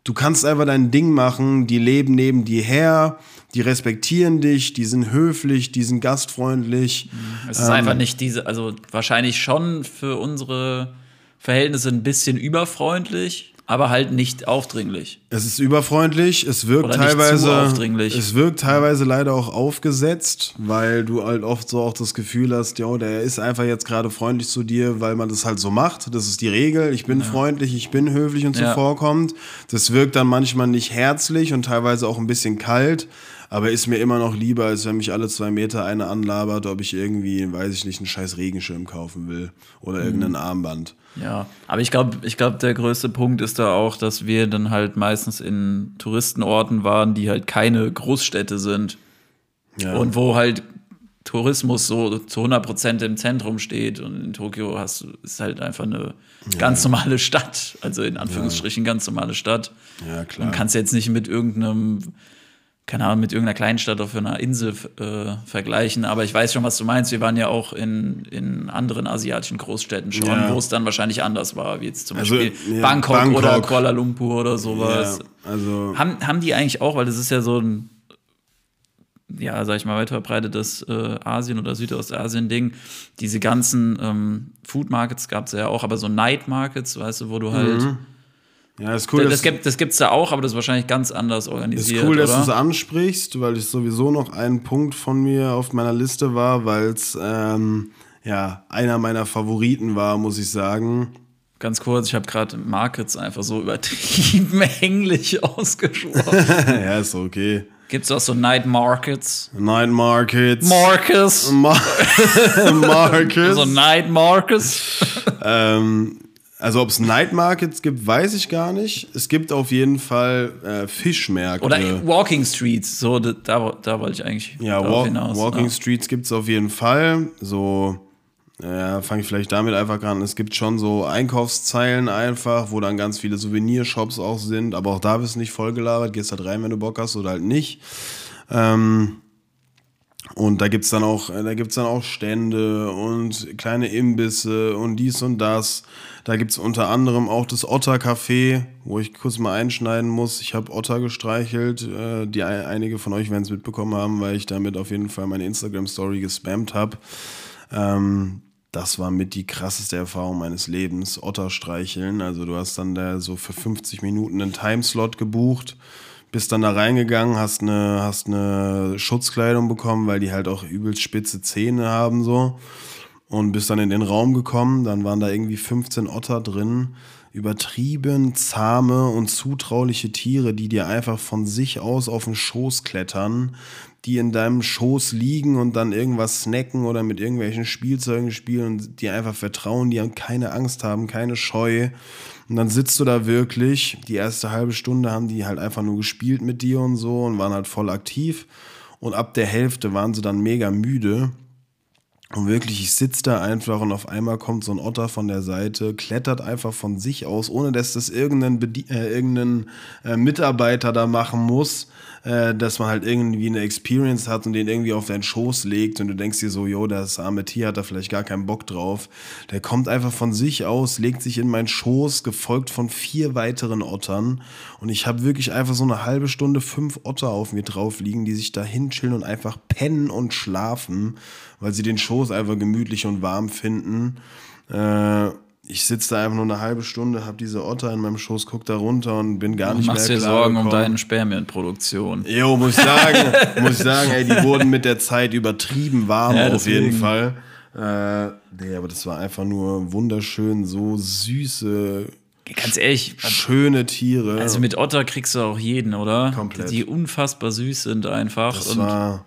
Du kannst einfach dein Ding machen, die leben neben dir her, die respektieren dich, die sind höflich, die sind gastfreundlich. Es ist einfach nicht diese, also wahrscheinlich schon für unsere Verhältnisse ein bisschen überfreundlich, aber halt nicht aufdringlich. Es ist überfreundlich, es wirkt Oder teilweise aufdringlich. es wirkt teilweise leider auch aufgesetzt, weil du halt oft so auch das Gefühl hast, ja, der ist einfach jetzt gerade freundlich zu dir, weil man das halt so macht. Das ist die Regel. Ich bin freundlich, ich bin höflich und Ja. zuvorkommend. Das wirkt dann manchmal nicht herzlich und teilweise auch ein bisschen kalt. Aber ist mir immer noch lieber, als wenn mich alle zwei Meter eine anlabert, ob ich irgendwie, weiß ich nicht, einen scheiß Regenschirm kaufen will oder Mhm. irgendein Armband. Ja, aber ich glaube, ich glaube, der größte Punkt ist da auch, dass wir dann halt meistens in Touristenorten waren, die halt keine Großstädte sind Ja. und wo halt Tourismus so zu 100% im Zentrum steht und in Tokio hast du ist halt einfach eine ganz normale Stadt, also in Anführungsstrichen ganz normale Stadt. Ja, klar. Man kann es jetzt nicht mit irgendeinem keine Ahnung, mit irgendeiner Kleinstadt auf einer Insel äh, vergleichen, aber ich weiß schon, was du meinst. Wir waren ja auch in, in anderen asiatischen Großstädten schon, Ja. wo es dann wahrscheinlich anders war, wie jetzt zum Also, Beispiel ja, Bangkok, Bangkok. oder Kuala Lumpur oder sowas. ja, also Haben, haben die eigentlich auch, weil das ist ja so ein, ja, sag ich mal, weit verbreitetes äh, Asien- oder Südostasien-Ding, diese ganzen ähm, Food Markets gab es ja auch, aber so Night Markets, weißt du, wo du halt. Ja, ist cool, das, dass- gibt es gibt's da auch, aber das ist wahrscheinlich ganz anders Ist organisiert. cool, dass du es oder? ansprichst, weil es sowieso noch ein Punkt von mir auf meiner Liste war, weil es ähm, ja einer meiner Favoriten war, muss ich sagen. Ganz kurz, ich habe gerade Markets einfach so übertrieben englisch ausgesprochen. ja, ist okay. Gibt es auch so Night Markets? Night Markets. Marcus. Ma Markets. So Night Marcus. ähm, also ob es Night Markets gibt, weiß ich gar nicht. Es gibt auf jeden Fall äh, Fischmärkte. Oder Walking Streets. So, da, da, wollte ich eigentlich ja, Walk, hinaus. Walking ja. Streets gibt es auf jeden Fall. So, ja, fange ich vielleicht damit einfach an. Es gibt schon so Einkaufszeilen einfach, wo dann ganz viele Souvenirshops auch sind. Aber auch da bist du nicht vollgelagert. Gehst halt rein, wenn du Bock hast oder halt nicht. Ähm, und da gibt es dann, auch, da gibt's dann auch Stände und kleine Imbisse und dies und das. Da gibt es unter anderem auch das Otter Café, wo ich kurz mal einschneiden muss. Ich habe Otter gestreichelt. Äh, die einige von euch werden es mitbekommen haben, weil ich damit auf jeden Fall meine Instagram-Story gespammt habe. Ähm, das war mit die krasseste Erfahrung meines Lebens. Otter streicheln. Also du hast dann da so für 50 Minuten einen Timeslot gebucht bist dann da reingegangen, hast eine, hast eine Schutzkleidung bekommen, weil die halt auch übelst spitze Zähne haben so. Und bist dann in den Raum gekommen, dann waren da irgendwie 15 Otter drin. Übertrieben zahme und zutrauliche Tiere, die dir einfach von sich aus auf den Schoß klettern, die in deinem Schoß liegen und dann irgendwas snacken oder mit irgendwelchen Spielzeugen spielen und dir einfach vertrauen, die keine Angst haben, keine Scheu. Und dann sitzt du da wirklich, die erste halbe Stunde haben die halt einfach nur gespielt mit dir und so und waren halt voll aktiv. Und ab der Hälfte waren sie dann mega müde. Und wirklich, ich sitze da einfach und auf einmal kommt so ein Otter von der Seite, klettert einfach von sich aus, ohne dass das irgendein, Bedien äh, irgendein äh, Mitarbeiter da machen muss, äh, dass man halt irgendwie eine Experience hat und den irgendwie auf deinen Schoß legt und du denkst dir so, jo, das arme Tier hat da vielleicht gar keinen Bock drauf. Der kommt einfach von sich aus, legt sich in meinen Schoß, gefolgt von vier weiteren Ottern und ich habe wirklich einfach so eine halbe Stunde fünf Otter auf mir drauf liegen, die sich da hinchillen und einfach pennen und schlafen, weil sie den Schoß einfach gemütlich und warm finden. Äh, ich sitze da einfach nur eine halbe Stunde, habe diese Otter in meinem Schoß, guck da runter und bin gar nicht machst mehr dir klar Sorgen um gekommen. deine Spermienproduktion. Jo, muss ich sagen, muss ich sagen, ey, die wurden mit der Zeit übertrieben warm Ja, auf jeden. Fall. Äh, nee, aber das war einfach nur wunderschön, so süße, Ganz ehrlich, schöne Tiere. also mit Otter kriegst du auch jeden, oder? Komplett. Die unfassbar süß sind einfach. das und, war.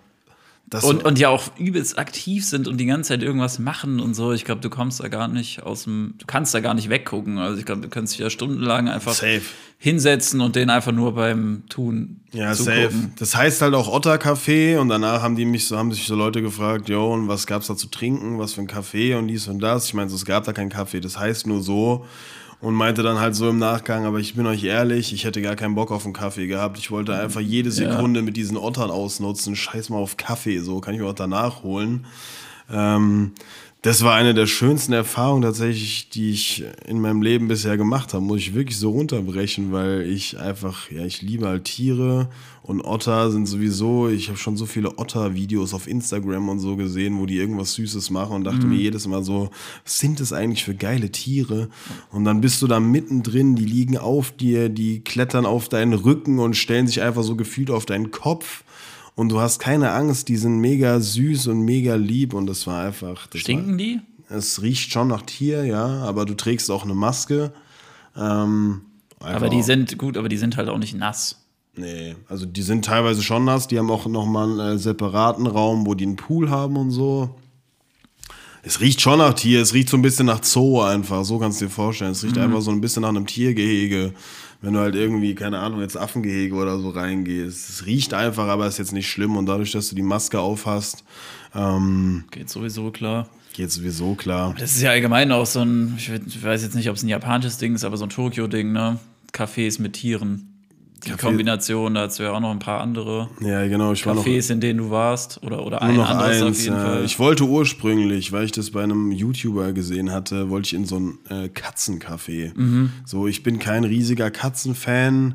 Das und, und ja auch übelst aktiv sind und die ganze Zeit irgendwas machen und so. Ich glaube, du kommst da gar nicht aus dem, du kannst da gar nicht weggucken. Also ich glaube, du kannst dich ja stundenlang einfach Safe. hinsetzen und den einfach nur beim Tun Ja, zugucken. safe. Das heißt halt auch Otter Café und danach haben die mich so, haben sich so Leute gefragt, jo, und was gab's da zu trinken, was für ein Kaffee und dies und das. Ich meine, so, es gab da keinen Kaffee, das heißt nur so. Und meinte dann halt so im Nachgang, aber ich bin euch ehrlich, ich hätte gar keinen Bock auf einen Kaffee gehabt. Ich wollte einfach jede Sekunde mit diesen Ottern ausnutzen. Scheiß mal auf Kaffee, so kann ich mir auch danach holen. Ähm, das war eine der schönsten Erfahrungen tatsächlich, die ich in meinem Leben bisher gemacht habe. Muss ich wirklich so runterbrechen, weil ich einfach, ja, ich liebe halt Tiere und Otter sind sowieso, ich habe schon so viele Otter-Videos auf Instagram und so gesehen, wo die irgendwas Süßes machen und dachte mir jedes Mal so, was sind das eigentlich für geile Tiere? Und dann bist du da mittendrin, die liegen auf dir, die klettern auf deinen Rücken und stellen sich einfach so gefühlt auf deinen Kopf. Und du hast keine Angst, die sind mega süß und mega lieb und das war einfach. Das Stinken die? War, es riecht schon nach Tier, ja, aber du trägst auch eine Maske. Ähm, Aber die auch- sind gut, aber die sind halt auch nicht nass. Nee, also die sind teilweise schon nass. Die haben auch nochmal einen äh, separaten Raum, wo die einen Pool haben und so. Es riecht schon nach Tier, es riecht so ein bisschen nach Zoo einfach, so kannst du dir vorstellen. Es riecht Mhm. einfach so ein bisschen nach einem Tiergehege. Wenn du halt irgendwie, keine Ahnung, jetzt Affengehege oder so reingehst. Es riecht einfach, aber ist jetzt nicht schlimm. Und dadurch, dass du die Maske aufhast, ähm, Geht sowieso klar. geht sowieso klar. Das ist ja allgemein auch so ein, ich we- ich weiß jetzt nicht, ob es ein japanisches Ding ist, aber so ein Tokio-Ding, ne? Cafés mit Tieren. Die Café- Kombination, da hast du ja auch noch ein paar andere Ja, genau, ich war noch. Cafés, in denen du warst. Oder, oder ein noch anderes eins. auf jeden äh, Fall. Ich wollte ursprünglich, weil ich das bei einem YouTuber gesehen hatte, wollte ich in so ein äh, Katzencafé. Mhm. So, ich bin kein riesiger Katzenfan.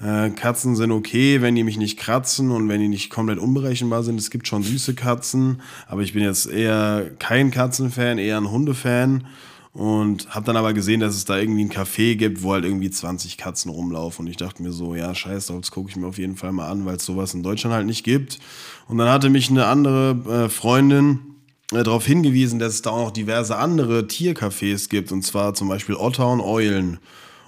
Äh, Katzen sind okay, wenn die mich nicht kratzen und wenn die nicht komplett unberechenbar sind. Es gibt schon süße Katzen, aber ich bin jetzt eher kein Katzenfan, eher ein Hundefan. Und habe dann aber gesehen, dass es da irgendwie ein Café gibt, wo halt irgendwie 20 Katzen rumlaufen. Und ich dachte mir so, ja, scheiß drauf, das gucke ich mir auf jeden Fall mal an, weil es sowas in Deutschland halt nicht gibt. Und dann hatte mich eine andere äh, Freundin äh, darauf hingewiesen, dass es da auch noch diverse andere Tiercafés gibt. Und zwar zum Beispiel Otter und Eulen.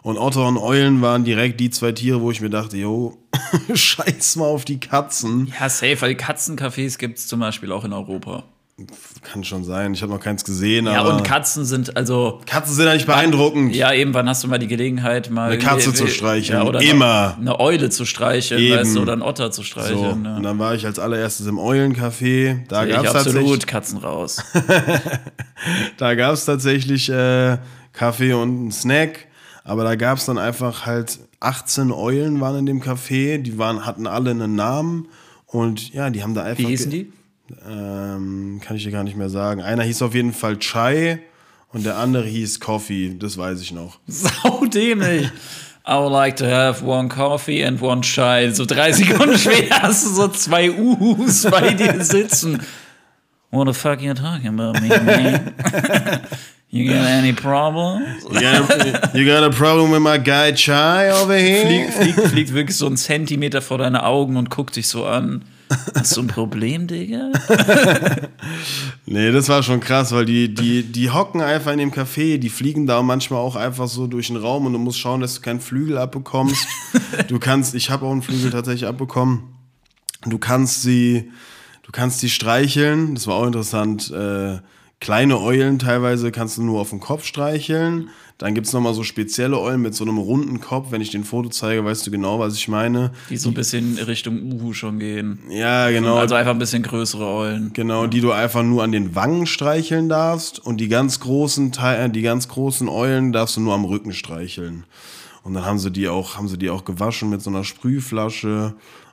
Und Otter und Eulen waren direkt die zwei Tiere, wo ich mir dachte, yo, scheiß mal auf die Katzen. Ja, safe, weil Katzencafés gibt es zum Beispiel auch in Europa. Kann schon sein, ich habe noch keins gesehen. Ja, und Katzen sind, also. Katzen sind eigentlich beeindruckend. Ja, eben, wann hast du mal die Gelegenheit, mal. Eine Katze zu streicheln, Ja, oder immer. Eine, eine Eule zu streicheln, Eben. weißt du, oder einen Otter zu So, streicheln. und dann war ich als allererstes im Eulencafé. Da gab es absolut Katzen raus. da gab's tatsächlich äh, Kaffee und einen Snack. Aber da gab es dann einfach halt 18 Eulen waren in dem Café. Die waren, hatten alle einen Namen. Und ja, die haben da einfach. Wie hießen die? Ähm, kann ich dir gar nicht mehr sagen. Einer hieß auf jeden Fall Chai und der andere hieß Coffee. Das weiß ich noch. Sau dämlich. I would like to have one coffee and one chai. So drei Sekunden später hast du so zwei Uhus bei dir sitzen. What the fuck you talking about me, man? You got any problems? You got, a, you got a problem with my guy Chai over here? Fliegt, fliegt, fliegt wirklich so einen Zentimeter vor deine Augen und guckt dich so an. Hast du ein Problem, Digga? Nee, das war schon krass, weil die, die, die hocken einfach in dem Café, die fliegen da manchmal auch einfach so durch den Raum und du musst schauen, dass du keinen Flügel abbekommst. du kannst, ich habe auch einen Flügel tatsächlich abbekommen. Du kannst sie, du kannst sie streicheln. Das war auch interessant. Äh, kleine Eulen teilweise kannst du nur auf den Kopf streicheln. Dann gibt's noch nochmal so spezielle Eulen mit so einem runden Kopf. Wenn ich den Foto zeige, weißt du genau, was ich meine. Die so ein bisschen Richtung Uhu schon gehen. Ja, genau. Also einfach ein bisschen größere Eulen. Genau, die du einfach nur an den Wangen streicheln darfst und die ganz großen Teil, die ganz großen Eulen darfst du nur am Rücken streicheln. Und dann haben sie die auch, haben sie die auch gewaschen mit so einer Sprühflasche.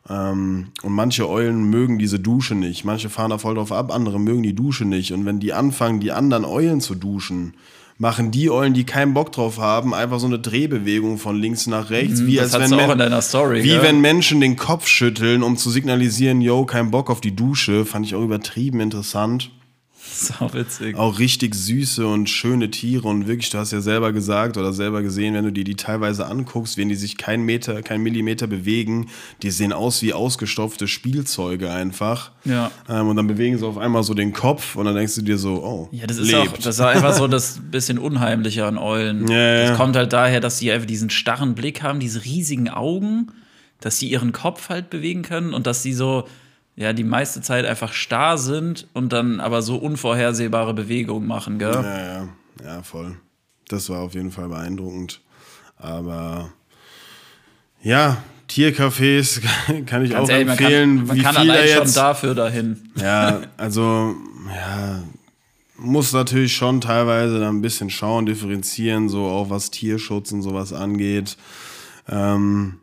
Ähm, und manche Eulen mögen diese Dusche nicht. Manche fahren da voll drauf ab, andere mögen die Dusche nicht. Und wenn die anfangen, die anderen Eulen zu duschen, machen die Eulen, die keinen Bock drauf haben, einfach so eine Drehbewegung von links nach rechts, wie Mhm, das als wenn auch in deiner Story, wie gell? wenn Menschen den Kopf schütteln, um zu signalisieren, yo, kein Bock auf die Dusche, fand ich auch übertrieben interessant. Sau witzig. Auch richtig süße und schöne Tiere und wirklich, du hast ja selber gesagt oder selber gesehen, wenn du dir die teilweise anguckst, wenn die sich keinen Meter, keinen Millimeter bewegen, die sehen aus wie ausgestopfte Spielzeuge einfach. Ja. Ähm, und dann bewegen sie auf einmal so den Kopf und dann denkst du dir so, oh, Ja, das ist lebt. auch, das ist einfach so das bisschen unheimliche an Eulen. Ja, ja. Das kommt halt daher, dass die einfach diesen starren Blick haben, diese riesigen Augen, dass sie ihren Kopf halt bewegen können und dass sie so, ja, die meiste Zeit einfach starr sind und dann aber so unvorhersehbare Bewegungen machen, gell? Ja, ja, ja, voll. Das war auf jeden Fall beeindruckend. Aber ja, Tiercafés kann ich auch Ganz ehrlich, man empfehlen. kann, man wie kann viel allein schon jetzt dafür dahin. Ja, also, ja, muss natürlich schon teilweise da ein bisschen schauen, differenzieren, so auch was Tierschutz und sowas angeht. Ähm,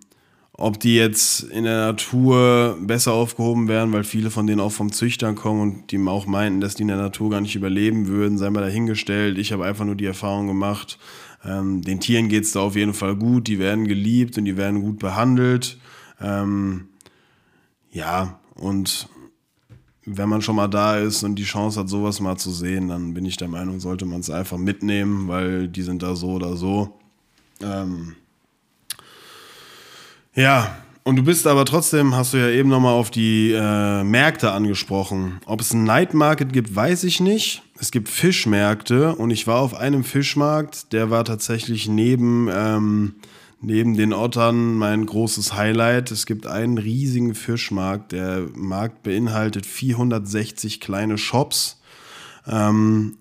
ob die jetzt in der Natur besser aufgehoben werden, weil viele von denen auch vom Züchtern kommen und die auch meinten, dass die in der Natur gar nicht überleben würden, sei mal dahingestellt. Ich habe einfach nur die Erfahrung gemacht, ähm, den Tieren geht es da auf jeden Fall gut, die werden geliebt und die werden gut behandelt. Ähm, ja, und wenn man schon mal da ist und die Chance hat, sowas mal zu sehen, dann bin ich der Meinung, sollte man es einfach mitnehmen, weil die sind da so oder so. Ähm ja, und du bist aber trotzdem, hast du ja eben nochmal auf die äh, Märkte angesprochen. Ob es einen Night Market gibt, weiß ich nicht. Es gibt Fischmärkte und ich war auf einem Fischmarkt, der war tatsächlich neben, ähm, neben den Ottern mein großes Highlight. Es gibt einen riesigen Fischmarkt. Der Markt beinhaltet 460 kleine Shops. Ähm,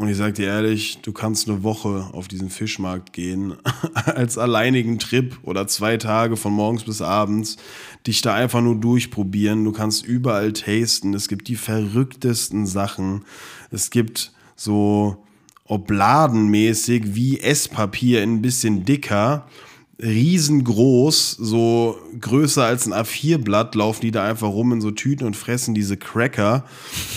und ich sag dir ehrlich, du kannst eine Woche auf diesen Fischmarkt gehen, als alleinigen Trip oder zwei Tage von morgens bis abends, dich da einfach nur durchprobieren. Du kannst überall tasten. Es gibt die verrücktesten Sachen. Es gibt so obladenmäßig wie Esspapier in ein bisschen dicker riesengroß, so größer als ein A4-Blatt, laufen die da einfach rum in so Tüten und fressen diese Cracker.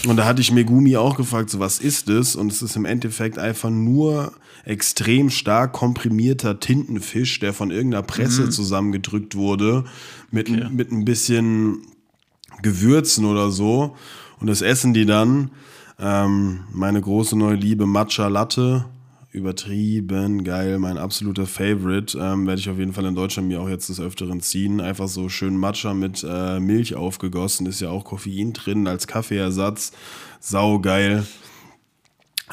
Und da hatte ich Megumi auch gefragt, so was ist das? Und es ist im Endeffekt einfach nur extrem stark komprimierter Tintenfisch, der von irgendeiner Presse zusammengedrückt wurde, mit, ein- mit ein bisschen Gewürzen oder so. Und das essen die dann. Ähm, meine große neue Liebe Matcha Latte. Übertrieben geil, mein absoluter Favorite. Ähm, Werde ich auf jeden Fall in Deutschland mir auch jetzt des Öfteren ziehen. Einfach so schön Matcha mit äh, Milch aufgegossen. Ist ja auch Koffein drin als Kaffeeersatz. Sau geil.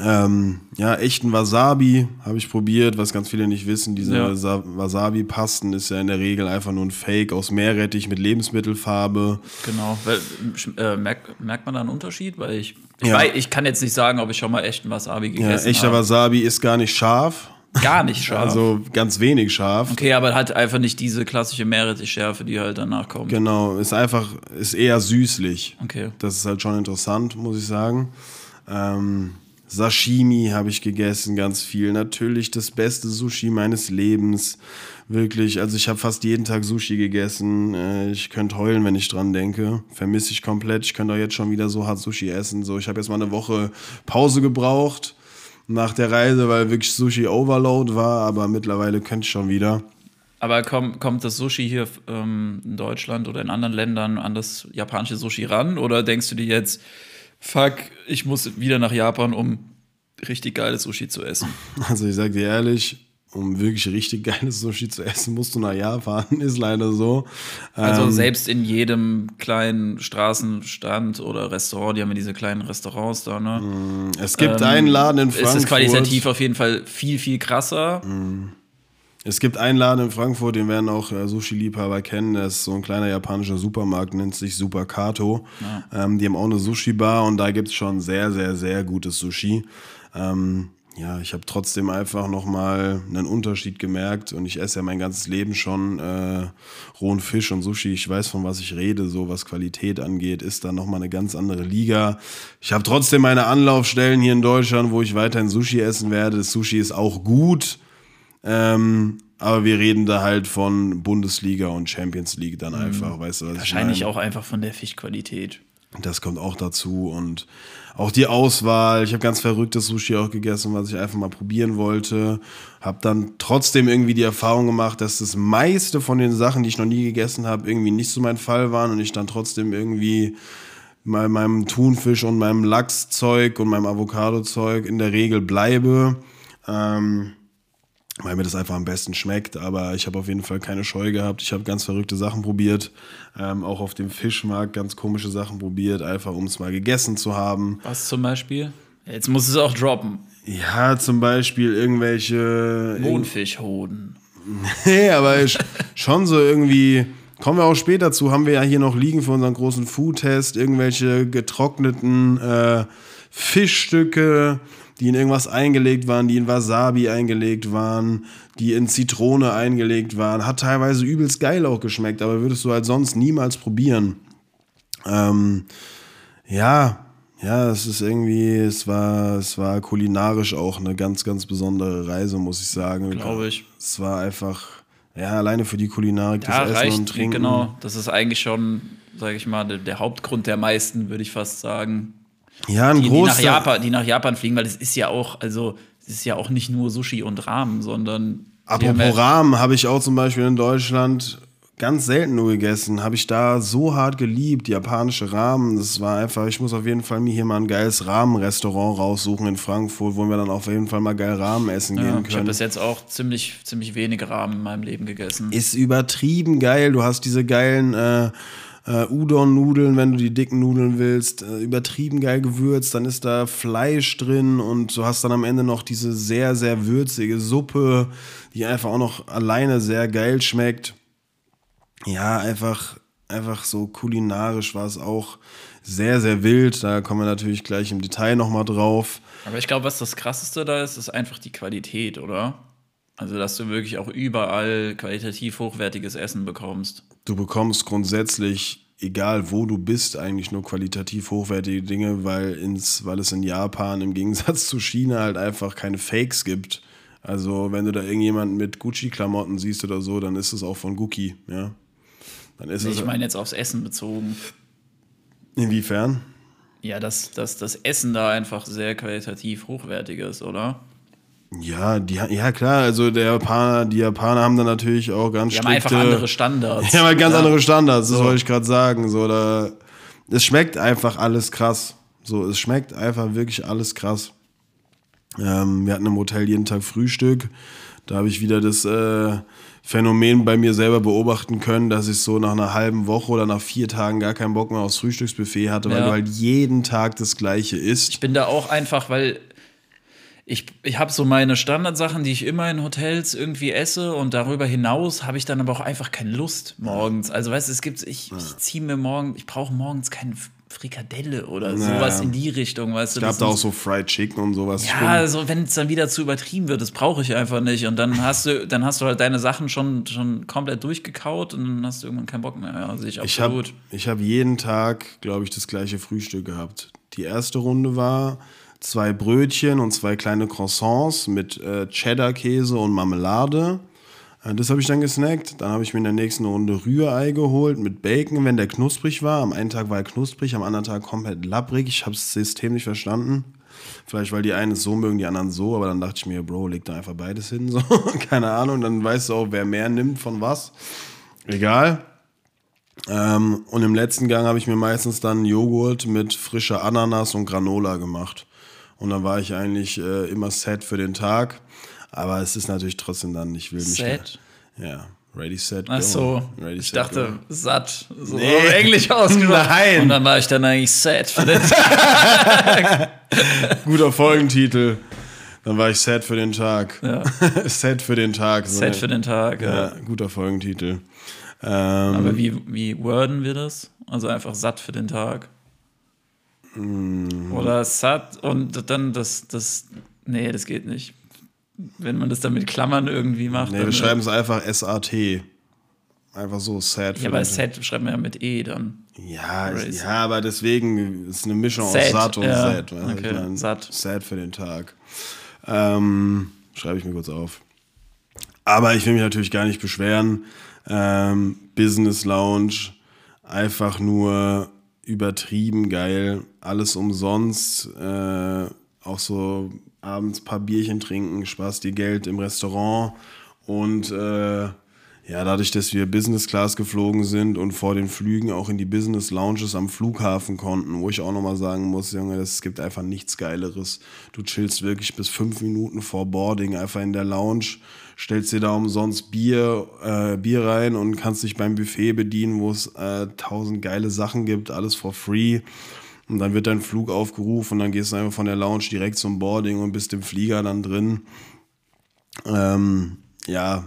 Ähm, ja, echten Wasabi habe ich probiert, was ganz viele nicht wissen. Diese Ja. Sa- Wasabi-Pasten ist ja in der Regel einfach nur ein Fake aus Meerrettich mit Lebensmittelfarbe. Genau. Weil, äh, merkt, merkt man da einen Unterschied? Weil ich, ich, Ja. weiß, ich kann jetzt nicht sagen, ob ich schon mal echten Wasabi Ja, gegessen echter habe. Wasabi ist gar nicht scharf, Gar nicht scharf. also ganz wenig scharf. okay, aber hat einfach nicht diese klassische Meerrettichschärfe, die halt danach kommt. Genau, ist einfach, ist eher süßlich. Okay. Das ist halt schon interessant, muss ich sagen. Ähm, Sashimi habe ich gegessen, ganz viel. Natürlich das beste Sushi meines Lebens. Wirklich, also ich habe fast jeden Tag Sushi gegessen. Äh, ich könnte heulen, wenn ich dran denke. Vermisse ich komplett. Ich könnte auch jetzt schon wieder so hart Sushi essen. So, ich habe jetzt mal eine Woche Pause gebraucht nach der Reise, weil wirklich Sushi Overload war, aber mittlerweile könnte ich schon wieder. Aber komm, kommt das Sushi hier ähm, in Deutschland oder in anderen Ländern an das japanische Sushi ran? Oder denkst du dir jetzt, fuck, ich muss wieder nach Japan, um richtig geiles Sushi zu essen? Also ich sag dir ehrlich, um wirklich richtig geiles Sushi zu essen, musst du nach Japan, ist leider so. Also Ähm, selbst in jedem kleinen Straßenstand oder Restaurant, die haben ja diese kleinen Restaurants da, ne? es gibt einen Laden in Frankfurt. Ist es qualitativ auf jeden Fall viel, viel krasser. Es gibt einen Laden in Frankfurt, den werden auch äh, Sushi-Liebhaber kennen. Das ist so ein kleiner japanischer Supermarkt, nennt sich Super Kato. Ähm, die haben auch eine Sushi-Bar und da gibt es schon sehr, sehr, sehr gutes Sushi. Ähm, ja, ich habe trotzdem einfach nochmal einen Unterschied gemerkt und ich esse ja mein ganzes Leben schon äh, rohen Fisch und Sushi. Ich weiß, von was ich rede, so was Qualität angeht, ist da nochmal eine ganz andere Liga. Ich habe trotzdem meine Anlaufstellen hier in Deutschland, wo ich weiterhin Sushi essen werde. Das Sushi ist auch gut. Ähm, aber wir reden da halt von Bundesliga und Champions League dann einfach, weißt du, was Mhm. Wahrscheinlich ich meine? auch einfach von der Fischqualität. Das kommt auch dazu und auch die Auswahl. Ich habe ganz verrücktes Sushi auch gegessen, was ich einfach mal probieren wollte. Habe dann trotzdem irgendwie die Erfahrung gemacht, dass das meiste von den Sachen, die ich noch nie gegessen habe, irgendwie nicht so mein Fall waren und ich dann trotzdem irgendwie bei meinem Thunfisch und meinem Lachszeug und meinem Avocadozeug in der Regel bleibe. Ähm, weil mir das einfach am besten schmeckt. Aber ich habe auf jeden Fall keine Scheu gehabt. Ich habe ganz verrückte Sachen probiert. Ähm, auch auf dem Fischmarkt ganz komische Sachen probiert, einfach um es mal gegessen zu haben. Was zum Beispiel? Jetzt muss es auch droppen. Ja, zum Beispiel irgendwelche. Mondfischhoden. Nee, aber sch- schon so irgendwie. Kommen wir auch später zu, haben wir ja hier noch liegen für unseren großen Food-Test, irgendwelche getrockneten äh, Fischstücke, die in irgendwas eingelegt waren, die in Wasabi eingelegt waren, die in Zitrone eingelegt waren. Hat teilweise übelst geil auch geschmeckt, aber würdest du halt sonst niemals probieren. Ähm, ja, ja, es ist irgendwie, es war, es war kulinarisch auch eine ganz, ganz besondere Reise, muss ich sagen. Glaube ich. Es war einfach, ja, alleine für die Kulinarik, Ja, das Essen und. Trinken. Genau. Das ist eigentlich schon, sage ich mal, der, der Hauptgrund der meisten, würde ich fast sagen. Ja, ein Die, die, nach. Japan, die nach Japan fliegen, weil es ist ja auch, also es ist ja auch nicht nur Sushi und Ramen, sondern die haben Apropos ja- Rahmen habe ich auch zum Beispiel in Deutschland ganz selten nur gegessen. Habe ich da so hart geliebt, japanische Rahmen. Das war einfach, ich muss auf jeden Fall mir hier mal ein geiles Rahmenrestaurant raussuchen in Frankfurt, wo wir dann auf jeden Fall mal geil Rahmen essen Ja, gehen ich habe können. bis jetzt auch ziemlich, ziemlich wenige Ramen in meinem Leben gegessen. Ist übertrieben geil. Du hast diese geilen äh, äh, Udon-Nudeln, wenn du die dicken Nudeln willst, äh, übertrieben geil gewürzt. Dann ist da Fleisch drin und du hast dann am Ende noch diese sehr, sehr würzige Suppe, die einfach auch noch alleine sehr geil schmeckt. Ja, einfach, einfach so kulinarisch war es auch sehr, sehr wild. Da kommen wir natürlich gleich im Detail nochmal drauf. Aber ich glaube, was das Krasseste da ist, ist einfach die Qualität, oder? Also, dass du wirklich auch überall qualitativ hochwertiges Essen bekommst. Du bekommst grundsätzlich, egal wo du bist, eigentlich nur qualitativ hochwertige Dinge, weil, ins, weil es in Japan im Gegensatz zu China halt einfach keine Fakes gibt. Also wenn du da irgendjemanden mit Gucci-Klamotten siehst oder so, dann ist es auch von Gucci, ja. Dann ist es Ich meine jetzt aufs Essen bezogen. inwiefern? Ja, dass, dass das Essen da einfach sehr qualitativ hochwertig ist, oder? Ja, die, ja klar, also der Japaner, die Japaner haben dann natürlich auch ganz Die haben strikte, einfach andere Standards. Die haben halt ganz Ja. andere Standards, das So. wollte ich gerade sagen. So, da, es schmeckt einfach alles krass. So, es schmeckt einfach wirklich alles krass. Ähm, wir hatten im Hotel jeden Tag Frühstück. Da habe ich wieder das äh, Phänomen bei mir selber beobachten können, dass ich so nach einer halben Woche oder nach vier Tagen gar keinen Bock mehr aufs Frühstücksbuffet hatte, weil Ja. du halt jeden Tag das Gleiche isst. Ich bin da auch einfach, weil ich, ich habe so meine Standardsachen, die ich immer in Hotels irgendwie esse und darüber hinaus habe ich dann aber auch einfach keine Lust morgens. Also weißt du, es gibt, ich, ich ziehe mir morgen, ich brauche morgens keine Frikadelle oder Naja. sowas in die Richtung, weißt du. Es gab das da auch so Fried Chicken und sowas. ja, Stimmt. also wenn es dann wieder zu übertrieben wird, das brauche ich einfach nicht. Und dann hast du, dann hast du halt deine Sachen schon, schon komplett durchgekaut und dann hast du irgendwann keinen Bock mehr. Ja, sehe ich Ich habe ich hab jeden Tag, glaube ich, das gleiche Frühstück gehabt. Die erste Runde war zwei Brötchen und zwei kleine Croissants mit äh, Cheddar-Käse und Marmelade. Äh, das habe ich dann gesnackt. Dann habe ich mir in der nächsten Runde Rührei geholt mit Bacon, wenn der knusprig war. Am einen Tag war er knusprig, am anderen Tag komplett labbrig. Ich habe das System nicht verstanden. Vielleicht, weil die einen es so mögen, die anderen so. Aber dann dachte ich mir, Bro, leg da einfach beides hin. So. Keine Ahnung. Dann weißt du auch, wer mehr nimmt von was. Egal. Ähm, und im letzten Gang habe ich mir meistens dann Joghurt mit frischer Ananas und Granola gemacht. Und dann war ich eigentlich äh, immer set für den Tag. Aber es ist natürlich trotzdem dann, ich will nicht. Set? Ja, ready, set, go. Ach so, Ready, ich set, dachte, go. satt, so Nee. Englisch ausgesprochen. Nein. Und dann war ich dann eigentlich set für den Guter Folgentitel. Dann war ich set für den Tag. Ja. set für den Tag. So eine- für den Tag. Ja. Ja, guter Folgentitel. Ähm, Aber wie, wie worden wir das? Also einfach satt für den Tag. Mm. Oder satt und dann das, das, nee, das geht nicht. Wenn man das dann mit Klammern irgendwie macht. nee, wir schreiben es einfach SAT. Einfach so sad für Ja, aber Set schreibt man ja mit E dann. Ja, Race. ja, aber deswegen ist eine Mischung aus Sad, satt und ja. sad. Okay, ich mein, satt. Sad für den Tag. Ähm, schreibe ich mir kurz auf. Aber ich will mich natürlich gar nicht beschweren. Ähm, Business Lounge, einfach nur übertrieben geil. Alles umsonst. Äh, auch so abends ein paar Bierchen trinken, Spaß dir Geld im Restaurant. Und äh, ja, dadurch, dass wir Business Class geflogen sind und vor den Flügen auch in die Business Lounges am Flughafen konnten, wo ich auch nochmal sagen muss, Junge, es gibt einfach nichts Geileres. Du chillst wirklich bis fünf Minuten vor Boarding einfach in der Lounge, stellst dir da umsonst Bier, äh, Bier rein und kannst dich beim Buffet bedienen, wo es äh, tausend geile Sachen gibt, alles for free. Und dann wird dein Flug aufgerufen und dann gehst du einfach von der Lounge direkt zum Boarding und bist im Flieger dann drin. Ähm, ja,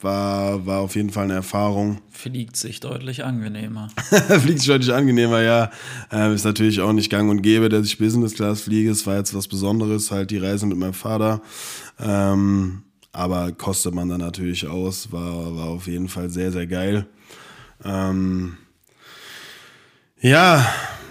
war, war auf jeden Fall eine Erfahrung. Fliegt sich deutlich angenehmer. Fliegt sich deutlich angenehmer, ja. Ähm, ist natürlich auch nicht gang und gäbe, dass ich Business Class fliege. Es war jetzt was Besonderes, halt die Reise mit meinem Vater. Ähm, aber kostet man dann natürlich aus. War, war auf jeden Fall sehr, sehr geil. Ähm, ja,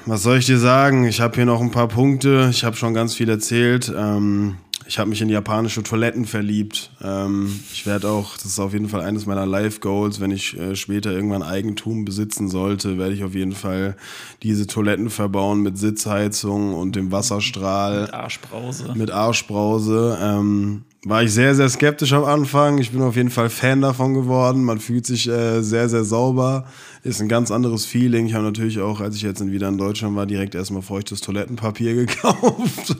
was soll ich dir sagen? Ich habe hier noch ein paar Punkte. Ich habe schon ganz viel erzählt. Ähm, ich habe mich in japanische Toiletten verliebt. Ähm, ich werde auch, das ist auf jeden Fall eines meiner Life-Goals, wenn ich äh, später irgendwann Eigentum besitzen sollte, werde ich auf jeden Fall diese Toiletten verbauen mit Sitzheizung und dem Wasserstrahl Arschbrause. mit Arschbrause. Ähm, war ich sehr, sehr skeptisch am Anfang. Ich bin auf jeden Fall Fan davon geworden. Man fühlt sich äh, sehr, sehr sauber. Ist ein ganz anderes Feeling. Ich habe natürlich auch, als ich jetzt wieder in Deutschland war, direkt erstmal feuchtes Toilettenpapier gekauft.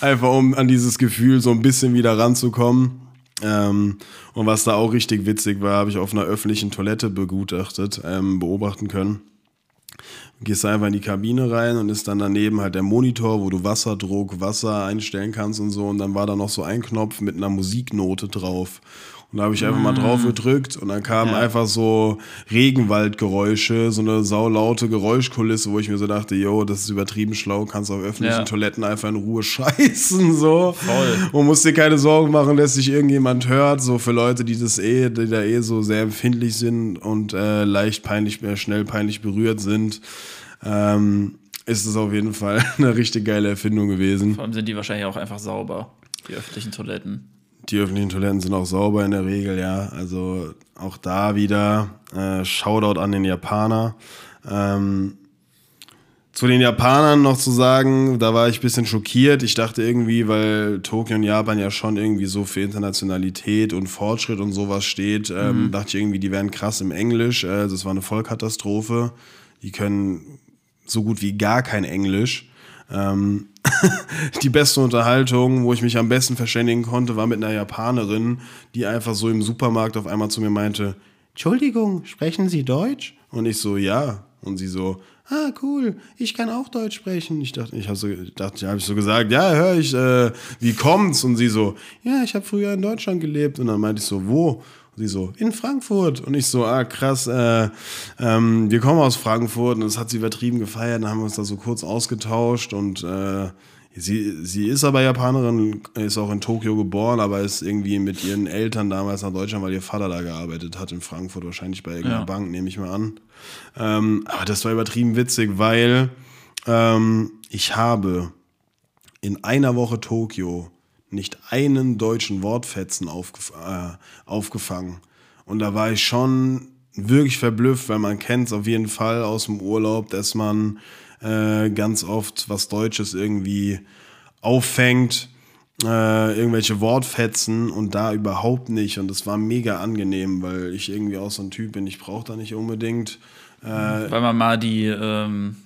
Einfach um an dieses Gefühl so ein bisschen wieder ranzukommen. Ähm, und was da auch richtig witzig war, habe ich auf einer öffentlichen Toilette begutachtet, ähm, beobachten können gehst einfach in die Kabine rein und ist dann daneben halt der Monitor, wo du Wasserdruck, Wasser einstellen kannst und so. Und dann war da noch so ein Knopf mit einer Musiknote drauf. Und da habe ich einfach mal drauf gedrückt und dann kamen einfach so Regenwaldgeräusche, so eine saulaute Geräuschkulisse, wo ich mir so dachte, yo, das ist übertrieben schlau, kannst auf öffentlichen Ja. Toiletten einfach in Ruhe scheißen, so. Voll. Und musst dir keine Sorgen machen, dass sich irgendjemand hört, so für Leute, die das eh, die da eh so sehr empfindlich sind und äh, leicht peinlich, äh, schnell peinlich berührt sind, ähm, ist es auf jeden Fall eine richtig geile Erfindung gewesen. Vor allem sind die wahrscheinlich auch einfach sauber, die öffentlichen Toiletten. Die öffentlichen Toiletten sind auch sauber in der Regel, ja. Also auch da wieder äh, Shoutout an den Japaner. Ähm, zu den Japanern noch zu sagen, da war ich ein bisschen schockiert. Ich dachte irgendwie, weil Tokio und Japan ja schon irgendwie so für Internationalität und Fortschritt und sowas steht, ähm, dachte ich irgendwie, die wären krass im Englisch. Äh, das war eine Vollkatastrophe. Die können so gut wie gar kein Englisch. Ähm, die beste Unterhaltung, wo ich mich am besten verständigen konnte, war mit einer Japanerin, die einfach so im Supermarkt auf einmal zu mir meinte, Entschuldigung, sprechen Sie Deutsch? Und ich so, ja. Und sie so, ah, cool, ich kann auch Deutsch sprechen. Ich dachte, ich habe so, ich so gesagt, ja, hör ich, äh, wie kommt's? Und sie so, ja, ich habe früher in Deutschland gelebt. Und dann meinte ich so, wo? Sie so, in Frankfurt. Und ich so, ah, krass, äh, ähm, wir kommen aus Frankfurt. Und das hat sie übertrieben gefeiert. Dann haben wir uns da so kurz ausgetauscht und äh, Sie, sie ist aber Japanerin, ist auch in Tokio geboren, aber ist irgendwie mit ihren Eltern damals nach Deutschland, weil ihr Vater da gearbeitet hat in Frankfurt, wahrscheinlich bei irgendeiner ja. Bank, nehme ich mal an. Ähm, aber das war übertrieben witzig, weil ähm, ich habe in einer Woche Tokio nicht einen deutschen Wortfetzen aufgef äh, aufgefangen. Und da war ich schon wirklich verblüfft, weil man kennt es auf jeden Fall aus dem Urlaub, dass man äh, ganz oft was Deutsches irgendwie auffängt, äh, irgendwelche Wortfetzen und da überhaupt nicht. Und das war mega angenehm, weil ich irgendwie auch so ein Typ bin, ich brauche da nicht unbedingt. Äh, weil man mal die ähm,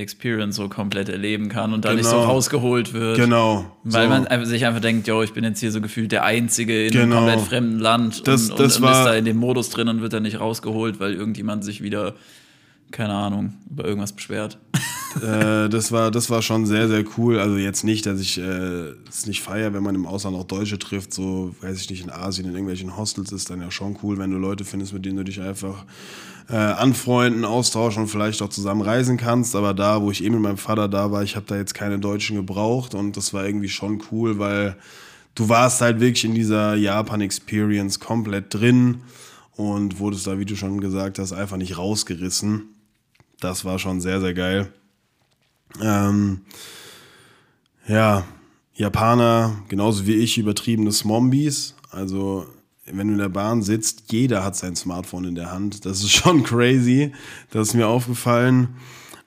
Experience so komplett erleben kann und da genau. nicht so rausgeholt wird. Genau. Weil so. man sich einfach denkt, yo, ich bin jetzt hier so gefühlt der Einzige in genau. einem komplett fremden Land das, und, das und, ist da in dem Modus drin und wird dann nicht rausgeholt, weil irgendjemand sich wieder keine Ahnung, über irgendwas beschwert. äh, das, war, das war schon sehr, sehr cool. Also jetzt nicht, dass ich äh, es nicht feiere, wenn man im Ausland auch Deutsche trifft, so, weiß ich nicht, in Asien, in irgendwelchen Hostels ist dann ja schon cool, wenn du Leute findest, mit denen du dich einfach äh, anfreunden, austauschen und vielleicht auch zusammen reisen kannst. Aber da, wo ich eben mit meinem Vater da war, ich habe da jetzt keine Deutschen gebraucht und das war irgendwie schon cool, weil du warst halt wirklich in dieser Japan-Experience komplett drin und wurdest da, wie du schon gesagt hast, einfach nicht rausgerissen. Das war schon sehr, sehr geil. Ähm, ja, Japaner, genauso wie ich, übertriebene Smombies. Also, wenn du in der Bahn sitzt, jeder hat sein Smartphone in der Hand. Das ist schon crazy. Das ist mir aufgefallen.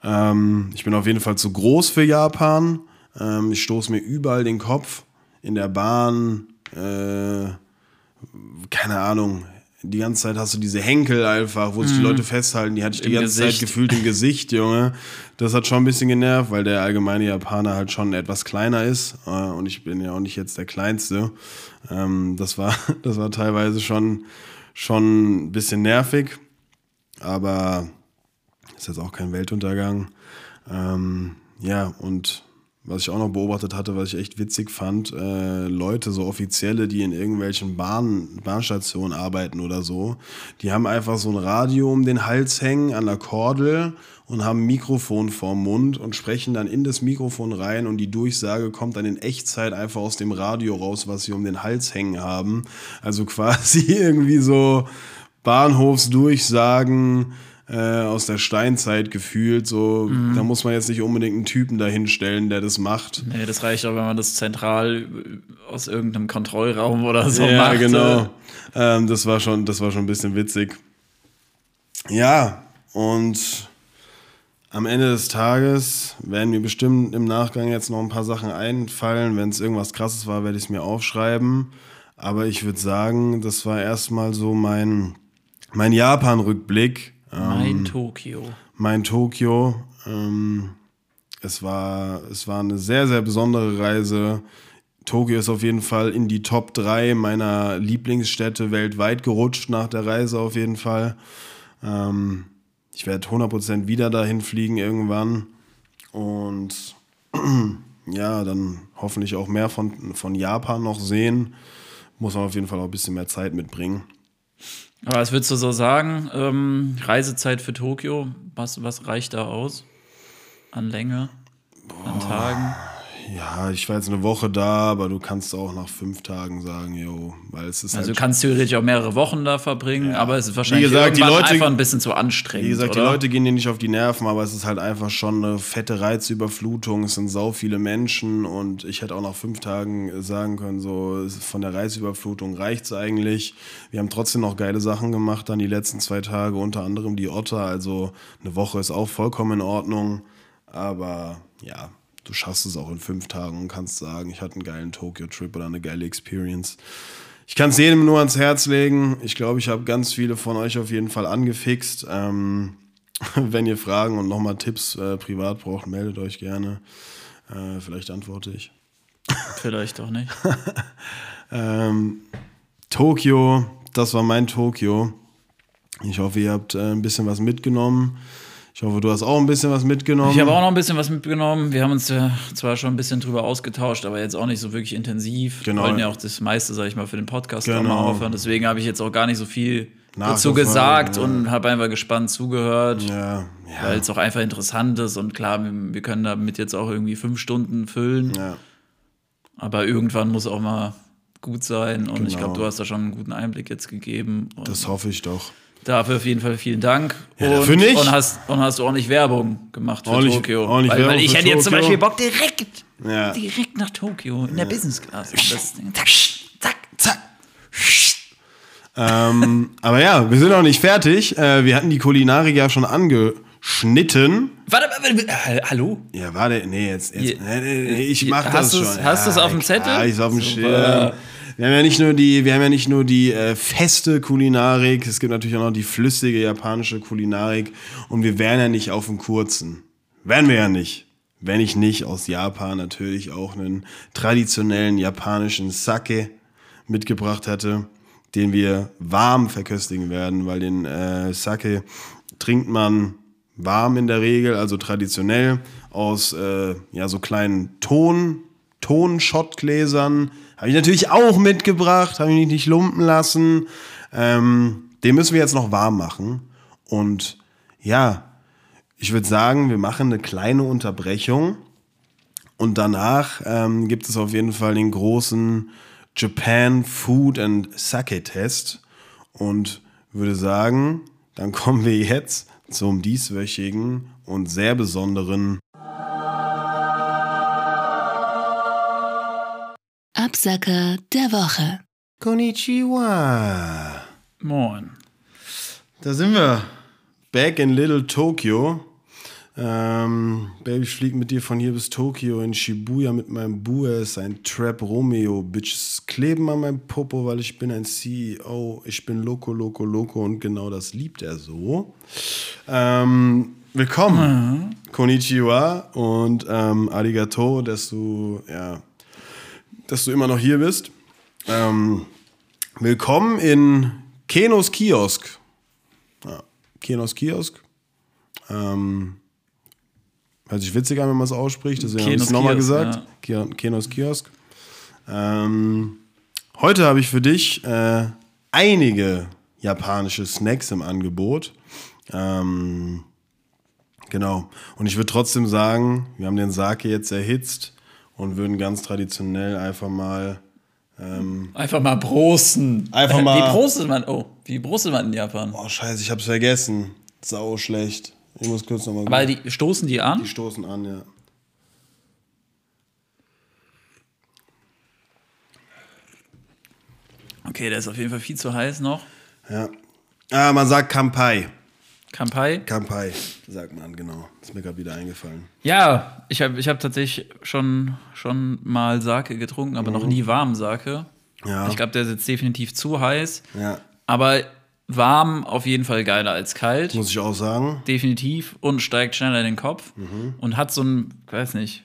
Ähm, ich bin auf jeden Fall zu groß für Japan. Ähm, ich stoße mir überall den Kopf. In der Bahn, äh, keine Ahnung, die ganze Zeit hast du diese Henkel einfach, wo sich die mhm. Leute festhalten, die hatte ich die ganze Gesicht. Zeit gefühlt im Gesicht, Junge. Das hat schon ein bisschen genervt, weil der allgemeine Japaner halt schon etwas kleiner ist äh, und ich bin ja auch nicht jetzt der Kleinste. Ähm, das, war, das war teilweise schon, schon ein bisschen nervig, aber ist jetzt auch kein Weltuntergang. Ähm, ja, und was ich auch noch beobachtet hatte, was ich echt witzig fand, äh, Leute, so Offizielle, die in irgendwelchen Bahn, Bahnstationen arbeiten oder so, die haben einfach so ein Radio um den Hals hängen an der Kordel und haben ein Mikrofon vorm Mund und sprechen dann in das Mikrofon rein und die Durchsage kommt dann in Echtzeit einfach aus dem Radio raus, was sie um den Hals hängen haben. Also quasi irgendwie so Bahnhofsdurchsagen, äh, aus der Steinzeit gefühlt. So, mhm. da muss man jetzt nicht unbedingt einen Typen dahinstellen, der das macht. Nee, das reicht auch, wenn man das zentral aus irgendeinem Kontrollraum oder so ja, macht. Ja, genau. Ähm, das, war schon, das war schon ein bisschen witzig. Ja, und am Ende des Tages werden mir bestimmt im Nachgang jetzt noch ein paar Sachen einfallen. Wenn es irgendwas krasses war, werde ich es mir aufschreiben. Aber ich würde sagen, das war erstmal so mein, mein Japan-Rückblick. Mein ähm, Tokio. Mein Tokio. Ähm, es, war, es war eine sehr, sehr besondere Reise. Tokio ist auf jeden Fall in die Top 3 meiner Lieblingsstädte weltweit gerutscht nach der Reise auf jeden Fall. Ähm, ich werde 100% wieder dahin fliegen irgendwann. Und ja, dann hoffentlich auch mehr von, von Japan noch sehen. Muss man auf jeden Fall auch ein bisschen mehr Zeit mitbringen. Aber was würdest du so sagen? Ähm, Reisezeit für Tokio, was, was reicht da aus? An Länge? Boah. An Tagen? Ja, ich war jetzt eine Woche da, aber du kannst auch nach fünf Tagen sagen, jo, weil es ist. Also halt du kannst theoretisch auch mehrere Wochen da verbringen, ja. aber es ist wahrscheinlich gesagt, Leute, einfach ein bisschen zu anstrengend. Wie gesagt, oder? die Leute gehen dir nicht auf die Nerven, aber es ist halt einfach schon eine fette Reizüberflutung. Es sind sau viele Menschen und ich hätte auch nach fünf Tagen sagen können, so von der Reizüberflutung reicht es eigentlich. Wir haben trotzdem noch geile Sachen gemacht dann die letzten zwei Tage, unter anderem die Otter. Also eine Woche ist auch vollkommen in Ordnung, aber ja du schaffst es auch in fünf Tagen und kannst sagen, ich hatte einen geilen Tokyo-Trip oder eine geile Experience. Ich kann es jedem nur ans Herz legen. Ich glaube, ich habe ganz viele von euch auf jeden Fall angefixt. Ähm, wenn ihr Fragen und nochmal Tipps äh, privat braucht, meldet euch gerne. Äh, vielleicht antworte ich. Vielleicht auch nicht. ähm, Tokio, das war mein Tokio. Ich hoffe, ihr habt äh, ein bisschen was mitgenommen. Ich hoffe, du hast auch ein bisschen was mitgenommen. Ich habe auch noch ein bisschen was mitgenommen. Wir haben uns zwar schon ein bisschen drüber ausgetauscht, aber jetzt auch nicht so wirklich intensiv. Genau. Wir wollten ja auch das meiste, sag ich mal, für den Podcast Genau. nochmal aufhören. Deswegen habe ich jetzt auch gar nicht so viel dazu gesagt ja. und habe einfach gespannt zugehört. ja, ja, Weil es auch einfach interessant ist und klar, wir, wir können damit jetzt auch irgendwie fünf Stunden füllen. Aber irgendwann muss auch mal gut sein. Und ich Genau. glaube, du hast da schon einen guten Einblick jetzt gegeben. Das hoffe ich doch. Dafür auf jeden Fall vielen Dank. Ja, und, dafür nicht. Und hast, und hast ordentlich Werbung gemacht für Ordentlich- Tokio. ordentlich weil, weil ich hätte jetzt zum Tokio. Beispiel Bock direkt, Ja. direkt nach Tokio in der Business Class. Zack, zack, zack. ähm, aber ja, wir sind noch nicht fertig. Äh, wir hatten die Kulinarik ja schon angeschnitten. Warte, warte, warte, äh, hallo? Ja, warte, nee, jetzt, jetzt nee, ich mach hast das schon. hast du's auf dem Zettel? Ich auf dem. Schirm. Wir haben ja nicht nur die, wir haben ja nicht nur die äh, feste Kulinarik, es gibt natürlich auch noch die flüssige japanische Kulinarik und wir wären ja nicht auf dem kurzen. Wären wir ja nicht. Wenn ich nicht aus Japan natürlich auch einen traditionellen japanischen Sake mitgebracht hätte, den wir warm verköstigen werden, weil den äh, Sake trinkt man warm in der Regel, also traditionell aus äh, ja, so kleinen Ton, Tonschottgläsern. Habe ich natürlich auch mitgebracht, habe ich mich nicht lumpen lassen. Ähm, den müssen wir jetzt noch warm machen. Und ja, ich würde sagen, wir machen eine kleine Unterbrechung. Und danach ähm, gibt es auf jeden Fall den großen Japan Food and Sake Test. Und würde sagen, dann kommen wir jetzt zum dieswöchigen und sehr besonderen Absacker der Woche. Konnichiwa. Moin. Da sind wir. Back in Little Tokyo. Ähm, Baby, ich flieg mit dir von hier bis Tokio in Shibuya mit meinem Bue. ist ein Trap Romeo. Bitches kleben an meinem Popo, weil ich bin ein CEO. Ich bin Loco, Loco, Loco und genau das liebt er so. Ähm, willkommen. Konnichiwa und ähm, arigato, dass du, ja, dass du immer noch hier bist. Ähm, willkommen in Kenos Kiosk. Ja, Kenos Kiosk. Ähm, hört sich witzig an, wenn man es ausspricht. Deswegen habe ich es Kenos nochmal Kiosk, gesagt. Ke- Kenos Kiosk. Ähm, heute habe ich für dich äh, einige japanische Snacks im Angebot. Ähm, genau. Und ich würde trotzdem sagen, wir haben den Sake jetzt erhitzt und würden ganz traditionell einfach mal Einfach mal prosten. Einfach Äh, mal- Wie prostet man? Oh, wie prostet man in Japan? Oh, scheiße, ich hab's vergessen. Sau schlecht. Ich muss kurz nochmal. Weil die stoßen die an? Die stoßen an, ja. Okay, der ist auf jeden Fall viel zu heiß noch. ja. Ah, man sagt Kampai. Kampai. Kampai, sagt man, genau. Ist mir gerade wieder eingefallen. Ja, ich habe ich hab tatsächlich schon, schon mal Sake getrunken, aber noch nie warmen Sake. Mhm. Ja. Ich glaube, der ist jetzt definitiv zu heiß. Ja, Aber warm auf jeden Fall geiler als kalt. muss ich auch sagen. Definitiv. Und steigt schneller in den Kopf. Mhm. Und hat so ein, ich weiß nicht,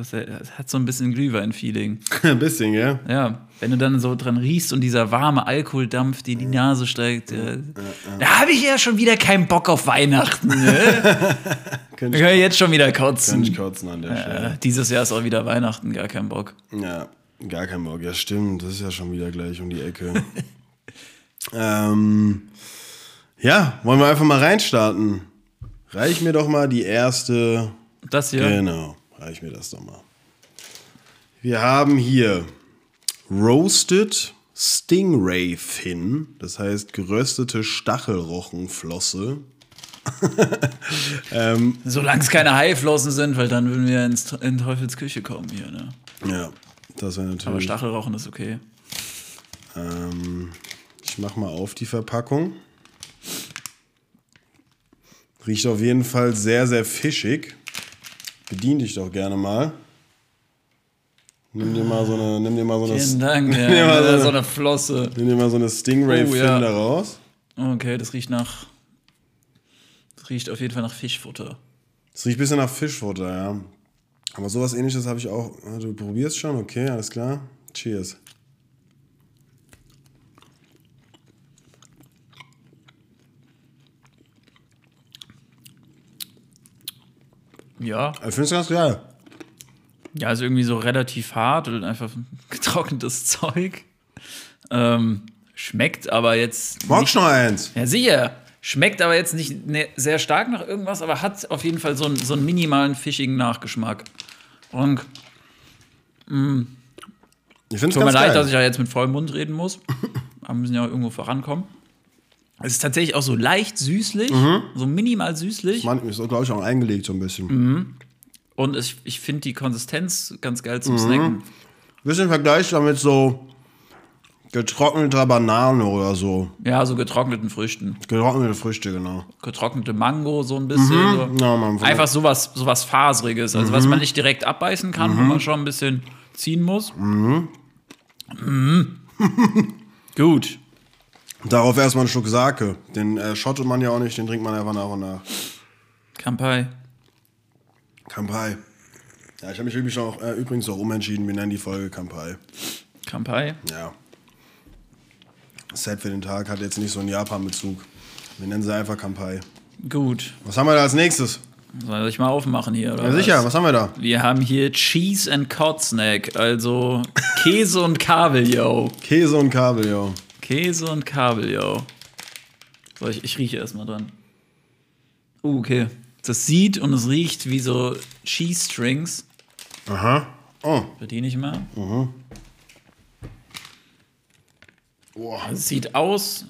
das das hat so ein bisschen Glühwein-Feeling. Ein bisschen, gell? Ja, wenn du dann so dran riechst und dieser warme Alkoholdampf, die in die Nase steigt, äh, da habe ich ja schon wieder keinen Bock auf Weihnachten. Ne? Könnte Ich kann jetzt schon wieder könnte kotzen. ich kotzen an der Äh, Stelle. dieses Jahr ist auch wieder Weihnachten, gar kein Bock. Ja, gar kein Bock. Ja, stimmt. Das ist ja schon wieder gleich um die Ecke. ähm, ja, wollen wir einfach mal reinstarten? Reich mir doch mal die erste Das hier, Genau, reich mir das doch mal. Wir haben hier Roasted Stingray Fin, das heißt geröstete Stachelrochenflosse. solange es keine Haiflossen sind, weil dann würden wir ins, in Teufels Küche kommen hier. Ne? Ja, das wäre Aber natürlich. Stachelrochen ist okay. Ähm, ich mach mal auf die Verpackung. Riecht auf jeden Fall sehr, sehr fischig. Bedien dich doch gerne mal. Nimm dir mal so eine, nimm dir mal so eine, Vielen Dank. Ja, Ja, so- so eine Flosse. nimm dir mal so eine Stingray Oh, ja. raus. Okay, das riecht nach. Das riecht auf jeden Fall nach Fischfutter. Es riecht ein bisschen nach Fischfutter, ja. Aber sowas ähnliches habe ich auch. Du probierst schon, okay, alles klar. Cheers. Ja, Ich finde es ganz geil. ja, ist irgendwie so relativ hart und einfach getrocknetes Zeug. Ähm, schmeckt aber jetzt. Magst noch eins? Ja, sicher. Schmeckt aber jetzt nicht ne, sehr stark nach irgendwas, aber hat auf jeden Fall so einen, so einen minimalen fischigen Nachgeschmack. Und Ich finde es tut mir leid, geil. dass ich ja jetzt mit vollem Mund reden muss. Aber wir müssen ja auch irgendwo vorankommen. Es ist tatsächlich auch so leicht süßlich, Mhm. so minimal süßlich. Man ist, glaube ich, auch eingelegt so ein bisschen. Mhm. Und ich, ich finde die Konsistenz ganz geil Mhm. zum Snacken. Bisschen vergleichbar mit so getrockneter Banane oder so. Ja, so getrockneten Früchten. Getrocknete Früchte, genau. Getrocknete Mango, so ein bisschen. So. Ja, man, Einfach sowas, sowas Faseriges, also Mhm. was man nicht direkt abbeißen kann, wo man schon ein bisschen ziehen muss. Mhm. Gut. Darauf erstmal einen Schluck Sake. Den äh, schottet man ja auch nicht, den trinkt man einfach nach und nach. Kampai. Kampai. Ja, ich habe mich übrigens auch, äh, übrigens auch umentschieden. Wir nennen die Folge Kampai. Kampai. Ja. Set für den Tag hat jetzt nicht so einen Japan-Bezug. Wir nennen sie einfach Kampai. Gut. Was haben wir da als nächstes? Soll ich mal aufmachen hier, oder? Ja, sicher, was? was haben wir da? Wir haben hier Cheese and Cod Snack, also Käse und Kabeljau. Käse und Kabeljau. Käse und Kabeljau. So, ich, ich rieche erstmal dran. Uh, okay. Das sieht und es riecht wie so Cheese Strings. Aha. Oh. Bediene ich mal. Boah. Es sieht aus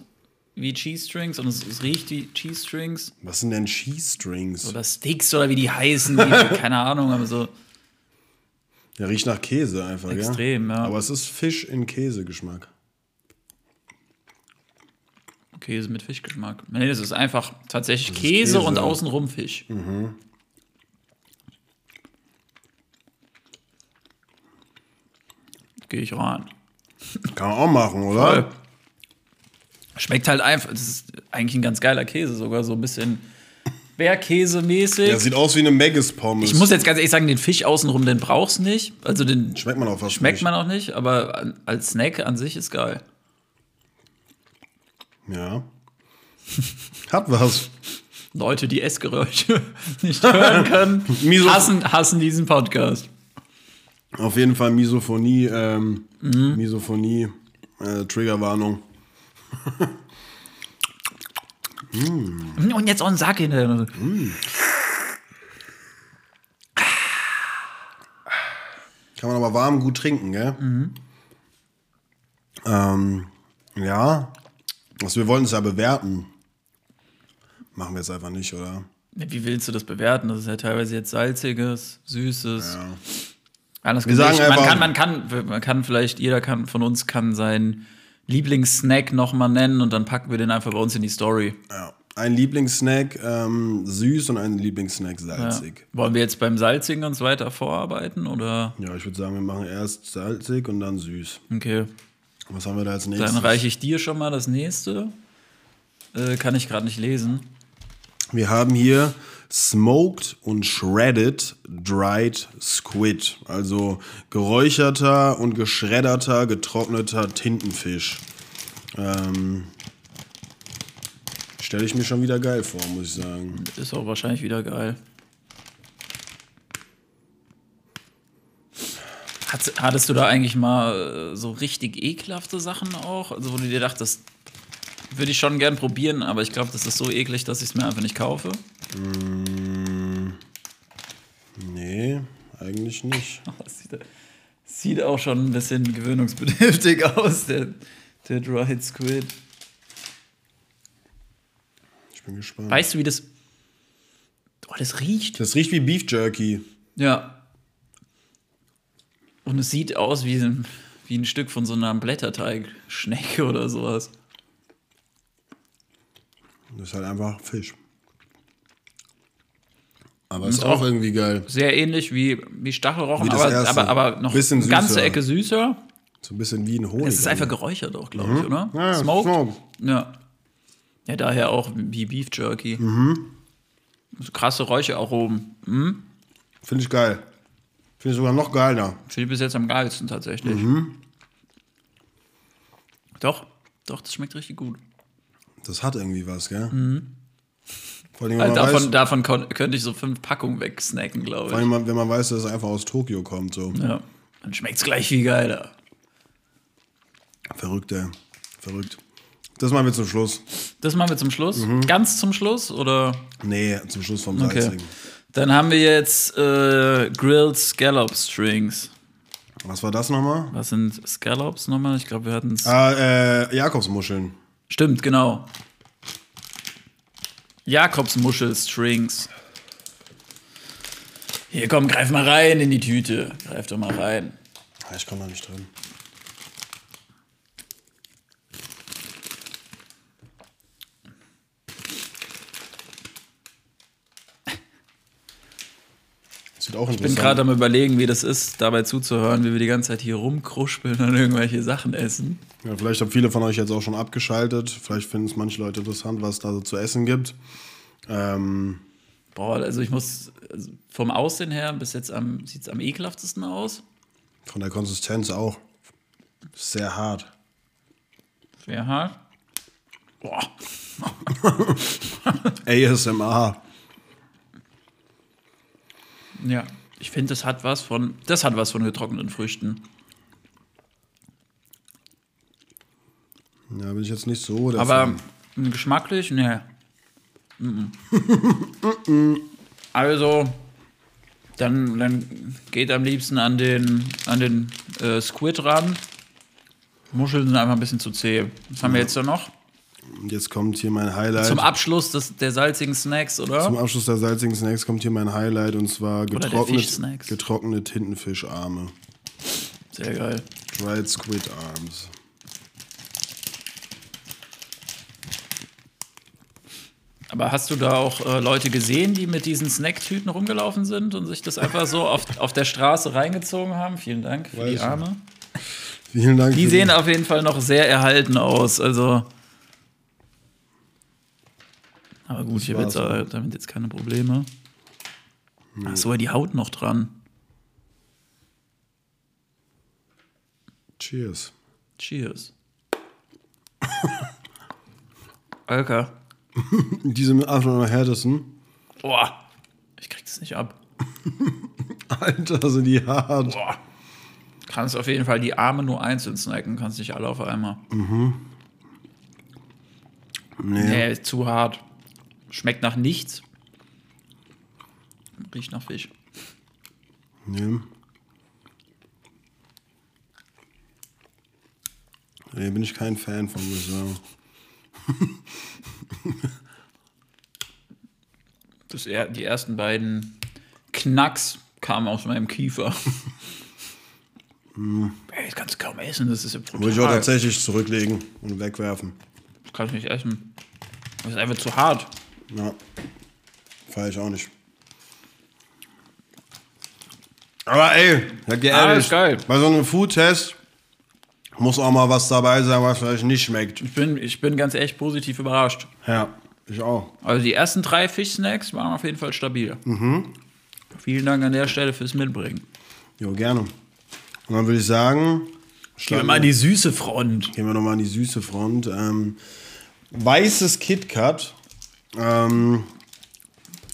wie Cheese Strings und es, es riecht wie Cheese Strings. Was sind denn Cheese Strings? Oder Sticks oder wie die heißen. Die, keine Ahnung, aber so. Der riecht nach Käse einfach, Extrem, ja. Aber es ist Fisch in Käsegeschmack. Käse mit Fischgeschmack. Nee, das ist einfach tatsächlich Käse, Käse. und außenrum Fisch. Gehe ich ran. Kann man auch machen, oder? Schmeckt halt einfach. Das ist eigentlich ein ganz geiler Käse, sogar so ein bisschen Bergkäse-mäßig. Der sieht aus wie eine Maggis-Pommes. ich muss jetzt ganz ehrlich sagen, den Fisch außenrum, den brauchst du nicht. Also den Schmeckt man auch fast schmeckt nicht. man auch nicht, aber als Snack an sich ist geil. Ja. Hat was. Leute, die Essgeräusche nicht hören können, Miso- hassen, hassen diesen Podcast. Auf jeden Fall Misophonie, ähm, Mhm. Misophonie, äh, Triggerwarnung. Und jetzt auch ein Sack hinterher. Kann man aber warm gut trinken, gell? Mhm. Ähm, ja. Also wir wollten es ja bewerten. Machen wir jetzt einfach nicht, oder? Wie willst du das bewerten? Das ist ja teilweise jetzt salziges, süßes. Alles Wir sagen man, kann, man, kann, man kann vielleicht, jeder kann von uns kann seinen Lieblingssnack nochmal nennen und dann packen wir den einfach bei uns in die Story. Ja. Ein Lieblingssnack ähm, süß und ein Lieblingssnack Ja. salzig. Wollen wir jetzt beim Salzigen uns weiter vorarbeiten oder? Ja, ich würde sagen, wir machen erst salzig und dann süß. Okay, Was haben wir da als nächstes? dann reiche ich dir schon mal das nächste. Äh, kann ich gerade nicht lesen. Wir haben hier Smoked und Shredded Dried Squid. Also geräucherter und geschredderter, getrockneter Tintenfisch. Ähm, Stelle ich mir schon wieder geil vor, muss ich sagen. Ist auch wahrscheinlich wieder geil. Hat, hattest du da eigentlich mal äh, so richtig ekelhafte Sachen auch? Also, wo du dir dachtest, würde ich schon gern probieren, aber ich glaube, das ist so eklig, dass ich es mir einfach nicht kaufe. Nee, eigentlich nicht. Sieht, sieht auch schon ein bisschen gewöhnungsbedürftig aus, der, der Dried Squid. Ich bin gespannt. Weißt du, wie das. Oh, das riecht. Das riecht wie Beef Jerky. Ja. Und es sieht aus wie ein, wie ein Stück von so einer Blätterteig-Schnecke oder sowas. Das ist halt einfach Fisch. Aber Ist ist auch auch- irgendwie geil. Sehr ähnlich wie, wie Stachelrochen, Wie aber, aber, aber noch eine ganze. Ecke süßer. So ein bisschen wie ein Honig. Es ist einfach geräuchert auch, glaube ich, oder? Mhm. Ja, ja, Smoked? smoked. Ja. Ja, daher auch wie Beef Jerky. Mhm. So krasse Räucheraromen. Finde ich geil. Finde ich sogar noch geiler. Finde ich bis jetzt am geilsten tatsächlich. Mhm. Doch, doch, das schmeckt richtig gut. Das hat irgendwie was, gell? Mhm. Vor allem, Also davon davon könnte ich so fünf Packungen wegsnacken, glaube vor ich. allem, wenn man weiß, dass es einfach aus Tokio kommt. So. Ja. Dann schmeckt es gleich viel geiler. Verrückt, ey. Verrückt. Das machen wir zum Schluss. Das machen wir zum Schluss. Mhm. Ganz zum Schluss, oder? Nee, zum Schluss vom Okay. Dann haben wir jetzt äh, Grilled Scallop Strings. Was war das nochmal? Was sind Scallops nochmal? Ich glaube, wir hatten es. Ah, äh, Jakobsmuscheln. Stimmt, genau. Jakobsmuschel-Strings. Hier, komm, greif mal rein in die Tüte. Greif doch mal rein. Ah, Ich komme da nicht drin. Auch Ich bin interessant. gerade am überlegen, wie das ist, dabei zuzuhören, wie wir die ganze Zeit hier rumkruspeln und irgendwelche Sachen essen. Ja, vielleicht haben viele von euch jetzt auch schon abgeschaltet. Vielleicht finden es manche Leute interessant, was es da so zu essen gibt. Ähm, Boah, also ich muss also vom Aussehen her bis jetzt am, sieht es am ekelhaftesten aus. von der Konsistenz auch. Sehr hart. Sehr hart. Boah. ASMR. Ja, ich finde, das hat was von, das hat was von getrockneten Früchten. Ja, bin ich jetzt nicht so. Aber geschmacklich, ne. Also, dann, dann geht am liebsten an den, an den äh, Squid ran. Muscheln sind einfach ein bisschen zu zäh. Was haben wir jetzt da noch? Jetzt kommt hier mein Highlight. Zum Abschluss des, der salzigen Snacks, oder? Zum Abschluss der salzigen Snacks kommt hier mein Highlight und zwar der getrocknet, getrocknete Tintenfischarme. Sehr geil. Dried Squid Arms. Aber hast du da auch äh, Leute gesehen, die mit diesen Snacktüten rumgelaufen sind und sich das einfach so auf, auf der Straße reingezogen haben? Vielen Dank für Weiß die. Arme. Vielen Dank. Die sehen auf jeden Fall noch sehr erhalten aus. Also. Aber gut, ich habe jetzt äh, damit jetzt keine Probleme. Ach so, die Haut noch dran. Cheers. Cheers. Alter. Diese mit Abstand am härtesten. Boah. Ich krieg das nicht ab. Alter, sind die hart. Boah. Kannst auf jeden Fall die Arme nur einzeln snacken, kannst nicht alle auf einmal. Nee. Nee, ist zu hart. Schmeckt nach nichts. Riecht nach Fisch. nee. Nee, bin ich kein Fan von, muss ich sagen. Das, er- die ersten beiden Knacks kamen aus meinem Kiefer. Ey, das kannst du kaum essen, das ist ja brutal. Würde ich auch tatsächlich zurücklegen und wegwerfen. Das kann ich nicht essen. Das ist einfach zu hart. Ja. Feier ich auch nicht. Aber ey, sag dir ehrlich, ist geil. bei so einem Food-Test muss auch mal was dabei sein, was vielleicht nicht schmeckt. Ich bin, ich bin ganz echt positiv überrascht. Ja, ich auch. Also die ersten drei Fischsnacks waren auf jeden Fall stabil. Vielen Dank an der Stelle fürs Mitbringen. Jo, gerne. Und dann würde ich sagen, Gehen wir mal in die süße Front. gehen wir nochmal an die süße Front. Ähm, weißes KitKat. Ähm,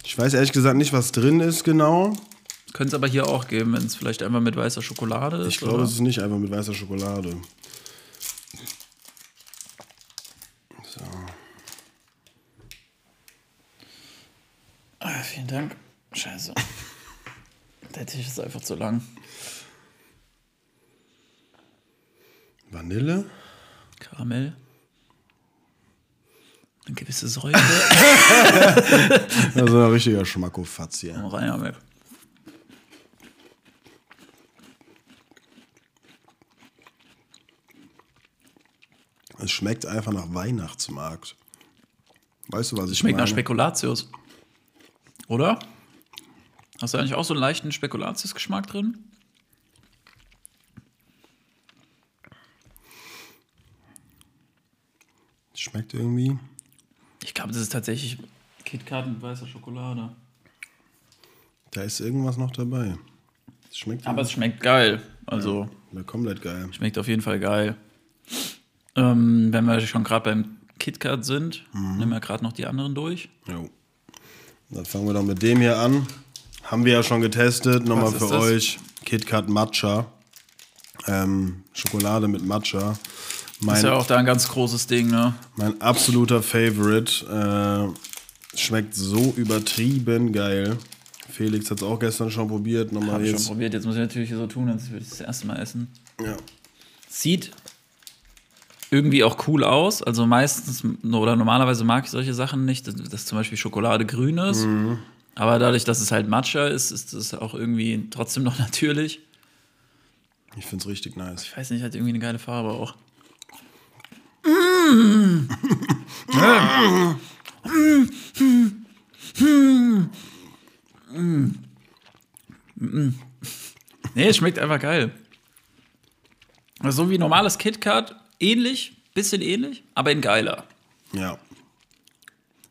ich weiß ehrlich gesagt nicht, was drin ist genau. Könnte es aber hier auch geben, wenn es vielleicht einfach mit weißer Schokolade ist. Ich glaube, oder? es ist nicht einfach mit weißer Schokolade. Ah, vielen Dank. Scheiße. Der Tisch ist einfach zu lang. Vanille? Karamell. Eine gewisse Säure. Also ein richtiger Schmackofatz hier. Rein damit. Es schmeckt einfach nach Weihnachtsmarkt. Weißt du, was ich Schmeckt nach meine? Spekulatius. Oder? Hast du eigentlich auch so einen leichten Spekulatius-Geschmack drin? Schmeckt irgendwie. Ich glaube, das ist tatsächlich KitKat mit weißer Schokolade. Da ist irgendwas noch dabei. Es schmeckt Aber es schmeckt geil. Also, ja, komplett geil. schmeckt auf jeden Fall geil. Ähm, wenn wir schon gerade beim KitKat sind, nehmen wir gerade noch die anderen durch. Jo. Dann fangen wir doch mit dem hier an. Haben wir ja schon getestet. Nochmal für das? euch. KitKat Matcha. Ähm, Schokolade mit Matcha. Ist Mein, ja auch da ein ganz großes Ding, ne? mein absoluter Favorite. Äh, schmeckt so übertrieben geil. Felix hat es auch gestern schon probiert. Nochmal Habe ich schon jetzt. probiert. Jetzt muss ich natürlich so tun, als würde ich das erste Mal essen. Ja. Sieht irgendwie auch cool aus. Also meistens oder normalerweise mag ich solche Sachen nicht, dass, dass zum Beispiel Schokolade grün ist. Mhm. Aber dadurch, dass es halt Matcha ist, ist es auch irgendwie trotzdem noch natürlich. Ich finde es richtig nice. Ich weiß nicht, hat irgendwie eine geile Farbe auch. Nee, es schmeckt einfach geil. Also So wie normales KitKat, ähnlich, bisschen ähnlich, aber in geiler. Ja.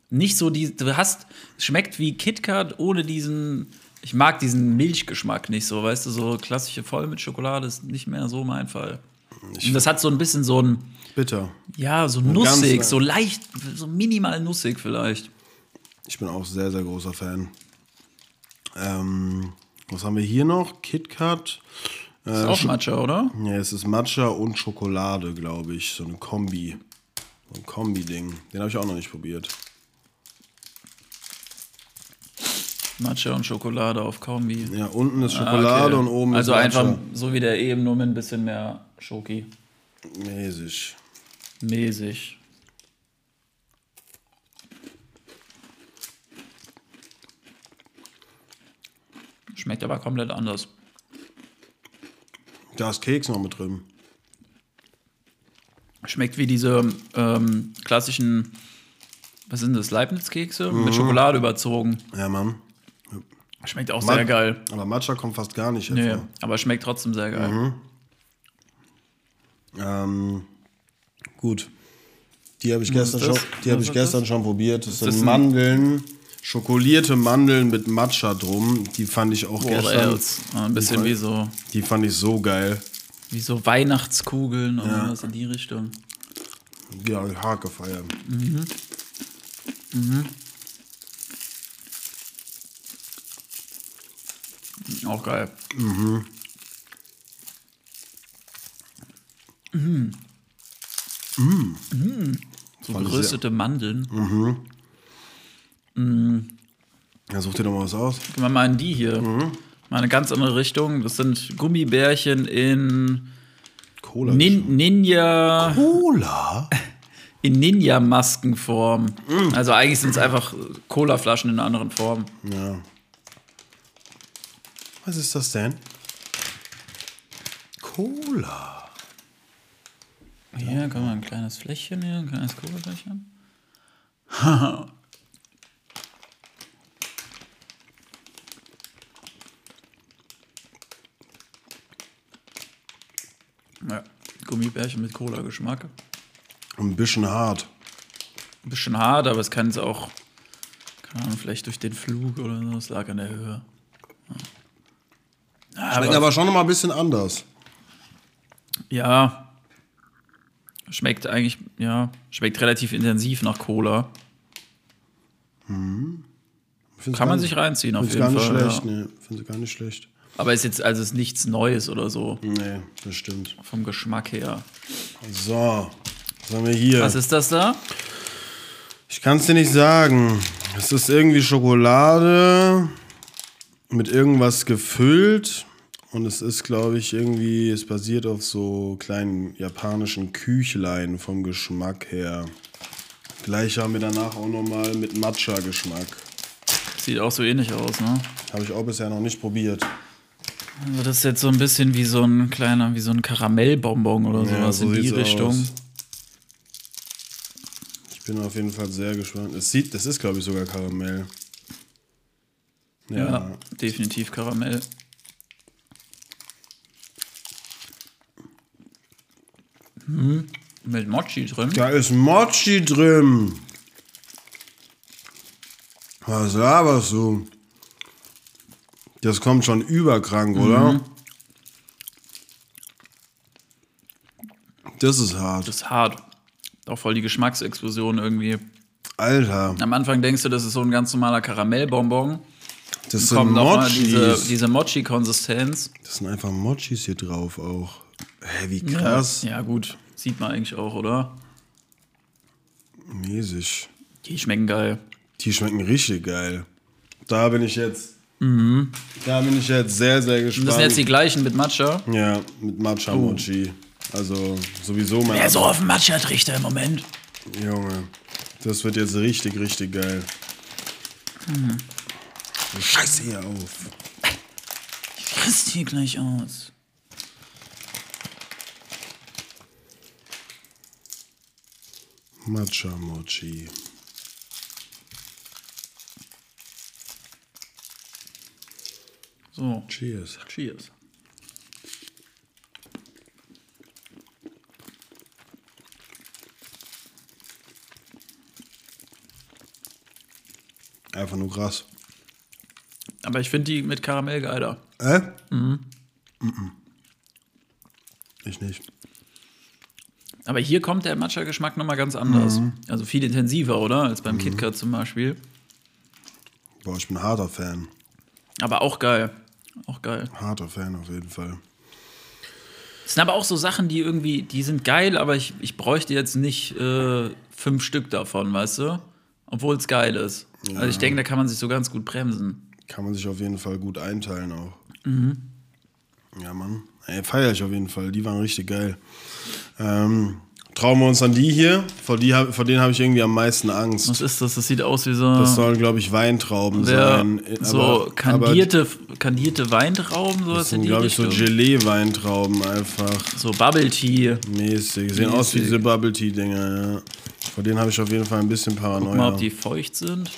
Nicht so die, du hast, es schmeckt wie KitKat ohne diesen, ich mag diesen Milchgeschmack nicht so, weißt du, so klassische Voll mit Schokolade ist nicht mehr so mein Fall. Und das hat so ein bisschen so ein, Bitter. ja, so nussig, so leicht, so minimal nussig vielleicht. Ich bin auch sehr, sehr großer Fan. Ähm, was haben wir hier noch? KitKat. Ist Äh, auch Sch- Matcha, oder? Ja, es ist Matcha und Schokolade, glaube ich. So eine Kombi. So ein Kombi-Ding. Den habe ich auch noch nicht probiert. Matcha und Schokolade auf Kombi. Ja, unten ist Ah, Schokolade okay. und oben Also ist einfach Matcha. so wie der eben, nur mit ein bisschen mehr Schoki. Mäßig. Mäßig. Schmeckt aber komplett anders. Da ist Keks noch mit drin. Schmeckt wie diese ähm, klassischen, was sind das, Leibniz-Kekse mit Schokolade überzogen. Ja, Mann. Schmeckt auch sehr geil. Aber Matcha kommt fast gar nicht Nee, aber schmeckt trotzdem sehr geil. Ähm, gut. Die habe ich, gestern schon, die hab ich gestern das? schon probiert. Das das sind? Mandeln, schokolierte Mandeln mit Matcha drum. Die fand ich auch Boah, gestern. jetzt. Ein bisschen wie so, Die fand ich so geil. wie so Weihnachtskugeln oder was in die Richtung. Die habe ich hart gefeiert. Auch geil. So Fand ich geröstete Mandeln. Ja, such dir doch mal was aus. Gehen wir mal in die hier. Mal eine ganz andere Richtung. Das sind Gummibärchen in Cola. Nin Ninja. Cola? In Ninja-Maskenform. Also eigentlich sind es einfach Colaflaschen in einer anderen Form. Ja. Was ist das denn? Cola. Hier, kann man ein kleines Fläschchen hier, ein kleines Colafläschchen. ja, Gummibärchen mit Cola-Geschmack. Ein bisschen hart. Ein bisschen hart, aber es kann es auch, keine Ahnung, vielleicht durch den Flug oder so, es lag an der Höhe. Ja, Schmeckt aber schon noch mal ein bisschen anders. Ja. Schmeckt eigentlich, ja, schmeckt relativ intensiv nach Cola. Find's Kann man sich reinziehen auf jeden gar nicht Fall. schlecht, Ja. nee. Finde ich gar nicht schlecht. Aber ist jetzt, also ist nichts Neues oder so, Nee, das stimmt. vom Geschmack her. So, was haben wir hier? Was ist das da? Ich kann es dir nicht sagen. Es ist irgendwie Schokolade mit irgendwas gefüllt. Und es ist, glaube ich, irgendwie, es basiert auf so kleinen japanischen Küchlein vom Geschmack her. Gleich haben wir danach auch nochmal mit Matcha-Geschmack. Sieht auch so ähnlich aus, ne? Habe ich auch bisher noch nicht probiert. Also das ist jetzt so ein bisschen wie so ein kleiner, wie so ein Karamellbonbon oder sowas in die Richtung. aus. Ich bin auf jeden Fall sehr gespannt. Es sieht, das ist, glaube ich, sogar Karamell. Ja. Ja, definitiv Karamell. Hm, mit Mochi drin. Da ist Mochi drin. Was laberst du? Das kommt schon überkrank, oder? Das ist hart. Das ist hart. Auch voll die Geschmacksexplosion irgendwie. Alter, Am Anfang denkst du, das ist so ein ganz normaler Karamellbonbon. das sind Kommt nochmal diese, Mochis. diese Mochi-Konsistenz. Das sind einfach Mochis hier drauf auch. Hä, wie krass. Ja, gut. Sieht man eigentlich auch, oder? Mäßig. Die schmecken geil. Die schmecken richtig geil. Da bin ich jetzt. Da bin ich jetzt sehr, sehr gespannt. Das sind jetzt die gleichen mit Matcha. ja, mit Matcha Mochi. Also sowieso mein Wer so auf dem Matcha-Trichter im Moment. Junge. Das wird jetzt richtig, richtig geil. Scheiße hier auf. Ich rast hier gleich aus. Matcha Mochi. So, Cheers. cheers. Einfach nur krass. Aber ich finde die mit Karamell geiler. Äh? Mhm. Ich nicht. Aber hier kommt der Matcha-Geschmack nochmal ganz anders. Mhm. Also viel intensiver, oder? Als beim KitKat zum Beispiel. Boah, ich bin ein harter Fan. Aber auch geil. Auch geil. Harter Fan auf jeden Fall. Das sind aber auch so Sachen, die irgendwie, die sind geil, aber ich, ich bräuchte jetzt nicht äh, fünf Stück davon, weißt du? Obwohl es geil ist. Also ich denke, da kann man sich so ganz gut bremsen. Kann man sich auf jeden Fall gut einteilen auch. Mhm. Ja, Mann. Ey, feier ich auf jeden Fall. Die waren richtig geil. Ähm, trauen wir uns an die hier. Vor, die, vor denen habe ich irgendwie am meisten Angst. Was ist das? Das sieht aus wie so, Das sollen, glaube ich, Weintrauben sein. so Aber- kandierte, kandierte Weintrauben, Aber sowas das in sind, die glaube ich, so. Gelee-Weintrauben einfach. so Bubble Tea. Mäßig. Sehen aus wie Mäßig. diese Bubble Tea-Dinger, ja. Vor denen habe ich auf jeden Fall ein bisschen Guck Paranoia. mal, ob die feucht sind.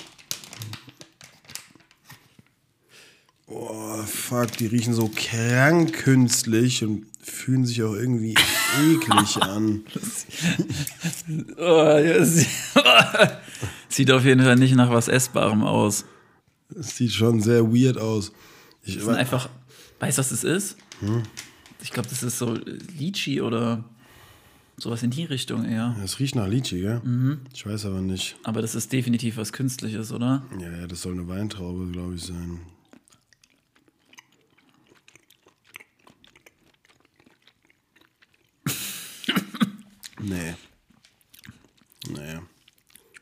Oh, fuck, die riechen so krank künstlich und fühlen sich auch irgendwie eklig an. Oh, Sieht auf jeden Fall nicht nach was Essbarem aus. Das sieht schon sehr weird aus. Ich, Das sind einfach. Weißt du, was das ist? Ich glaube, das ist so Litchi oder sowas in die Richtung eher. das riecht nach Litchi, gell? Mhm. Ich weiß aber nicht. Aber das ist definitiv was Künstliches, oder? Ja, ja, das soll eine Weintraube, glaube ich, sein. Nee. Nee.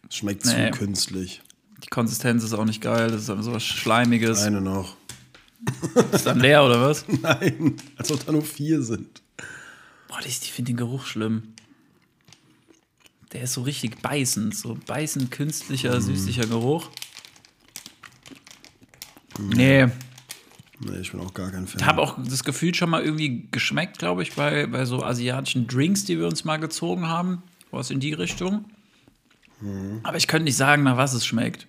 Es schmeckt Nee. zu künstlich. Die Konsistenz ist auch nicht geil. Das ist einfach so was Schleimiges. Eine noch. Ist dann leer, oder was? Nein, als ob da nur vier sind. Boah, ich, ich finde den Geruch schlimm. Der ist so richtig beißend. So beißend, künstlicher, süßlicher Geruch. Nee, Nee, ich bin auch gar kein Fan. Ich habe auch das Gefühl schon mal irgendwie geschmeckt, glaube ich, bei, bei so asiatischen Drinks, die wir uns mal gezogen haben. Was in die Richtung. Aber ich könnte nicht sagen, nach was es schmeckt.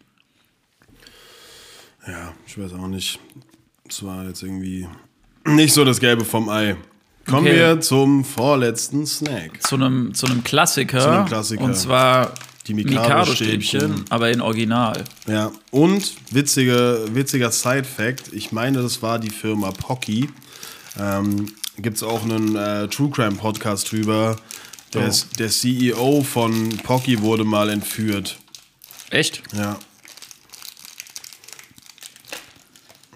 Ja, ich weiß auch nicht. Es war jetzt irgendwie nicht so das Gelbe vom Ei. Kommen Okay. wir zum vorletzten Snack. Zu einem, zu einem Klassiker. Zu einem Klassiker. Und zwar Die Mikado-Stäbchen, Mikado-Stäbchen. aber in Original. Ja, und witzige, witziger Side-Fact: Ich meine, das war die Firma Pocky. Ähm, Gibt es auch einen äh, True Crime Podcast drüber. Der, Oh. der CEO von Pocky wurde mal entführt. Echt? Ja.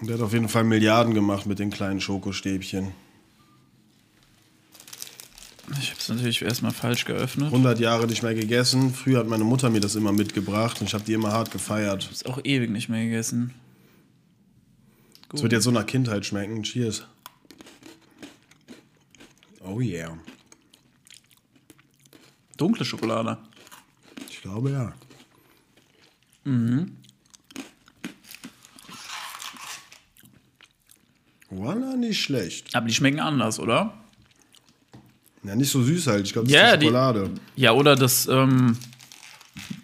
Der hat auf jeden Fall Milliarden gemacht mit den kleinen Schokostäbchen. Ich habe es natürlich erstmal falsch geöffnet. 100 Jahre nicht mehr gegessen. Früher hat meine Mutter mir das immer mitgebracht und ich habe die immer hart gefeiert. Ist auch ewig nicht mehr gegessen. Es wird jetzt so nach Kindheit schmecken. Cheers. Oh yeah. Dunkle Schokolade. Ich glaube ja. Mhm. Voila, nicht schlecht. Aber die schmecken anders, oder? Ja, nicht so süß halt. Ich glaube, das Ja, ist die die- Schokolade. Ja, oder das, ähm,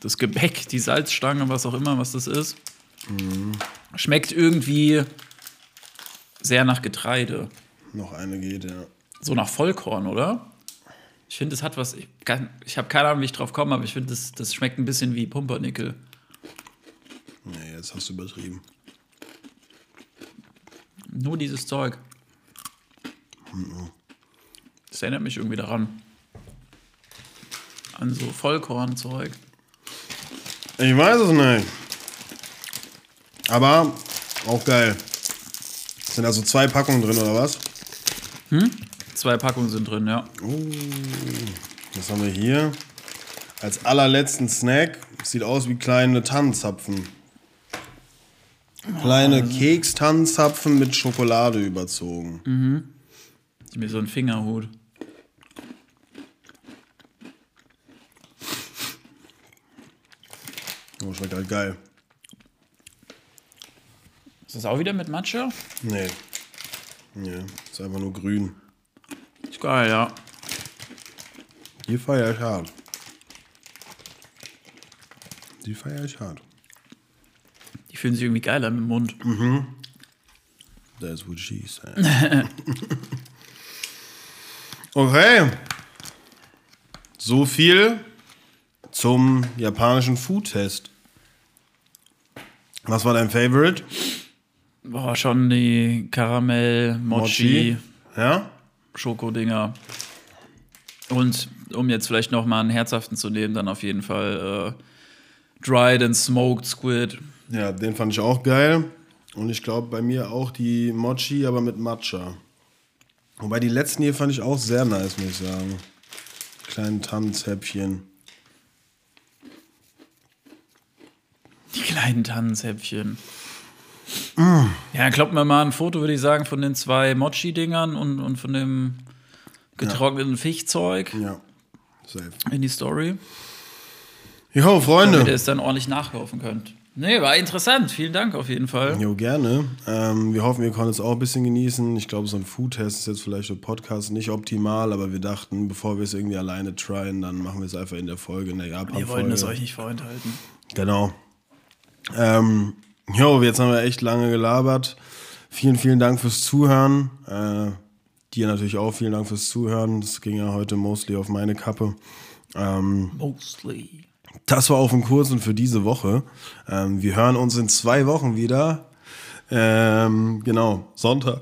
das Gebäck, die Salzstange, was auch immer, was das ist. Schmeckt irgendwie sehr nach Getreide. Noch eine geht, ja. So nach Vollkorn, oder? Ich finde, es hat was. Ich, kann- ich habe keine Ahnung, wie ich drauf komme, aber ich finde, das, das schmeckt ein bisschen wie Pumpernickel. Nee, jetzt hast du übertrieben. Nur dieses Zeug. Das erinnert mich irgendwie daran. An so Vollkornzeug. Ich weiß es nicht. Aber auch geil. Sind da so zwei Packungen drin oder was? Zwei Packungen sind drin, ja. Was haben wir hier? Als allerletzten Snack. Sieht aus wie kleine Tannenzapfen. Kleine Kekstannenzapfen mit Schokolade überzogen. Wie so ein Fingerhut. Oh, schmeckt halt geil. Ist das auch wieder mit Matcha? Nee. Nee, ist einfach nur grün. Ist geil, ja. Die feier ich hart. Die feier ich hart. Die fühlen sich irgendwie geil an im Mund. That's what she said. okay. So viel zum japanischen Food-Test. Was war dein Favorite? Boah, schon die Karamell, Mochi, Ja? Schokodinger. Und um jetzt vielleicht noch mal einen herzhaften zu nehmen, dann auf jeden Fall äh, Dried and Smoked Squid. Ja, den fand ich auch geil. Und ich glaube bei mir auch die Mochi, aber mit Matcha. Wobei die letzten hier fand ich auch sehr nice, muss ich sagen. Kleinen Tannenzäpfchen. Die kleinen Tannenzäpfchen. Ja, kloppt mir mal ein Foto, würde ich sagen, von den zwei Mochi-Dingern und, und von dem getrockneten Fischzeug Ja, safe. in die Story. Jo, Damit ihr Freunde. es dann ordentlich nachkaufen könnt. Nee, war interessant. Vielen Dank auf jeden Fall. Jo, gerne. Ähm, wir hoffen, ihr konntet es auch ein bisschen genießen. Ich glaube, so ein Food-Test ist jetzt vielleicht für Podcast nicht optimal, aber wir dachten, bevor wir es irgendwie alleine tryen, dann machen wir es einfach in der Folge, in der Japan-Folge. Wir wollten es euch nicht vorenthalten. Genau. Ähm, jo, jetzt haben wir echt lange gelabert. Vielen, vielen Dank fürs Zuhören. Äh, dir natürlich auch vielen Dank fürs Zuhören. Das ging ja heute mostly auf meine Kappe. Ähm, Mostly. das war auf dem Kurs und für diese Woche. Ähm, wir hören uns in zwei Wochen wieder. Ähm, genau, Sonntag.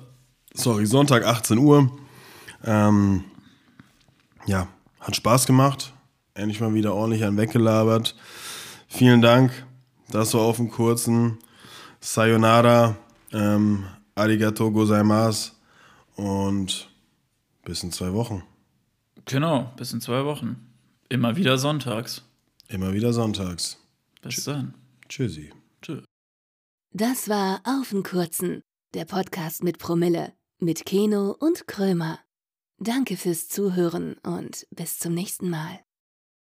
Sorry, Sonntag 18 Uhr. Ähm, ja, hat Spaß gemacht. Endlich mal wieder ordentlich an weggelabert. Vielen Dank. Das war auf dem kurzen. Sayonara. Ähm, arigato gozaimasu. Und bis in zwei Wochen. Genau, bis in zwei Wochen. Immer wieder sonntags. Immer wieder sonntags. Bis dann. Tschüssi. Tschö. Das war Auf den Kurzen, der Podcast mit Promille, mit Keno und Krömer. Danke fürs Zuhören und bis zum nächsten Mal.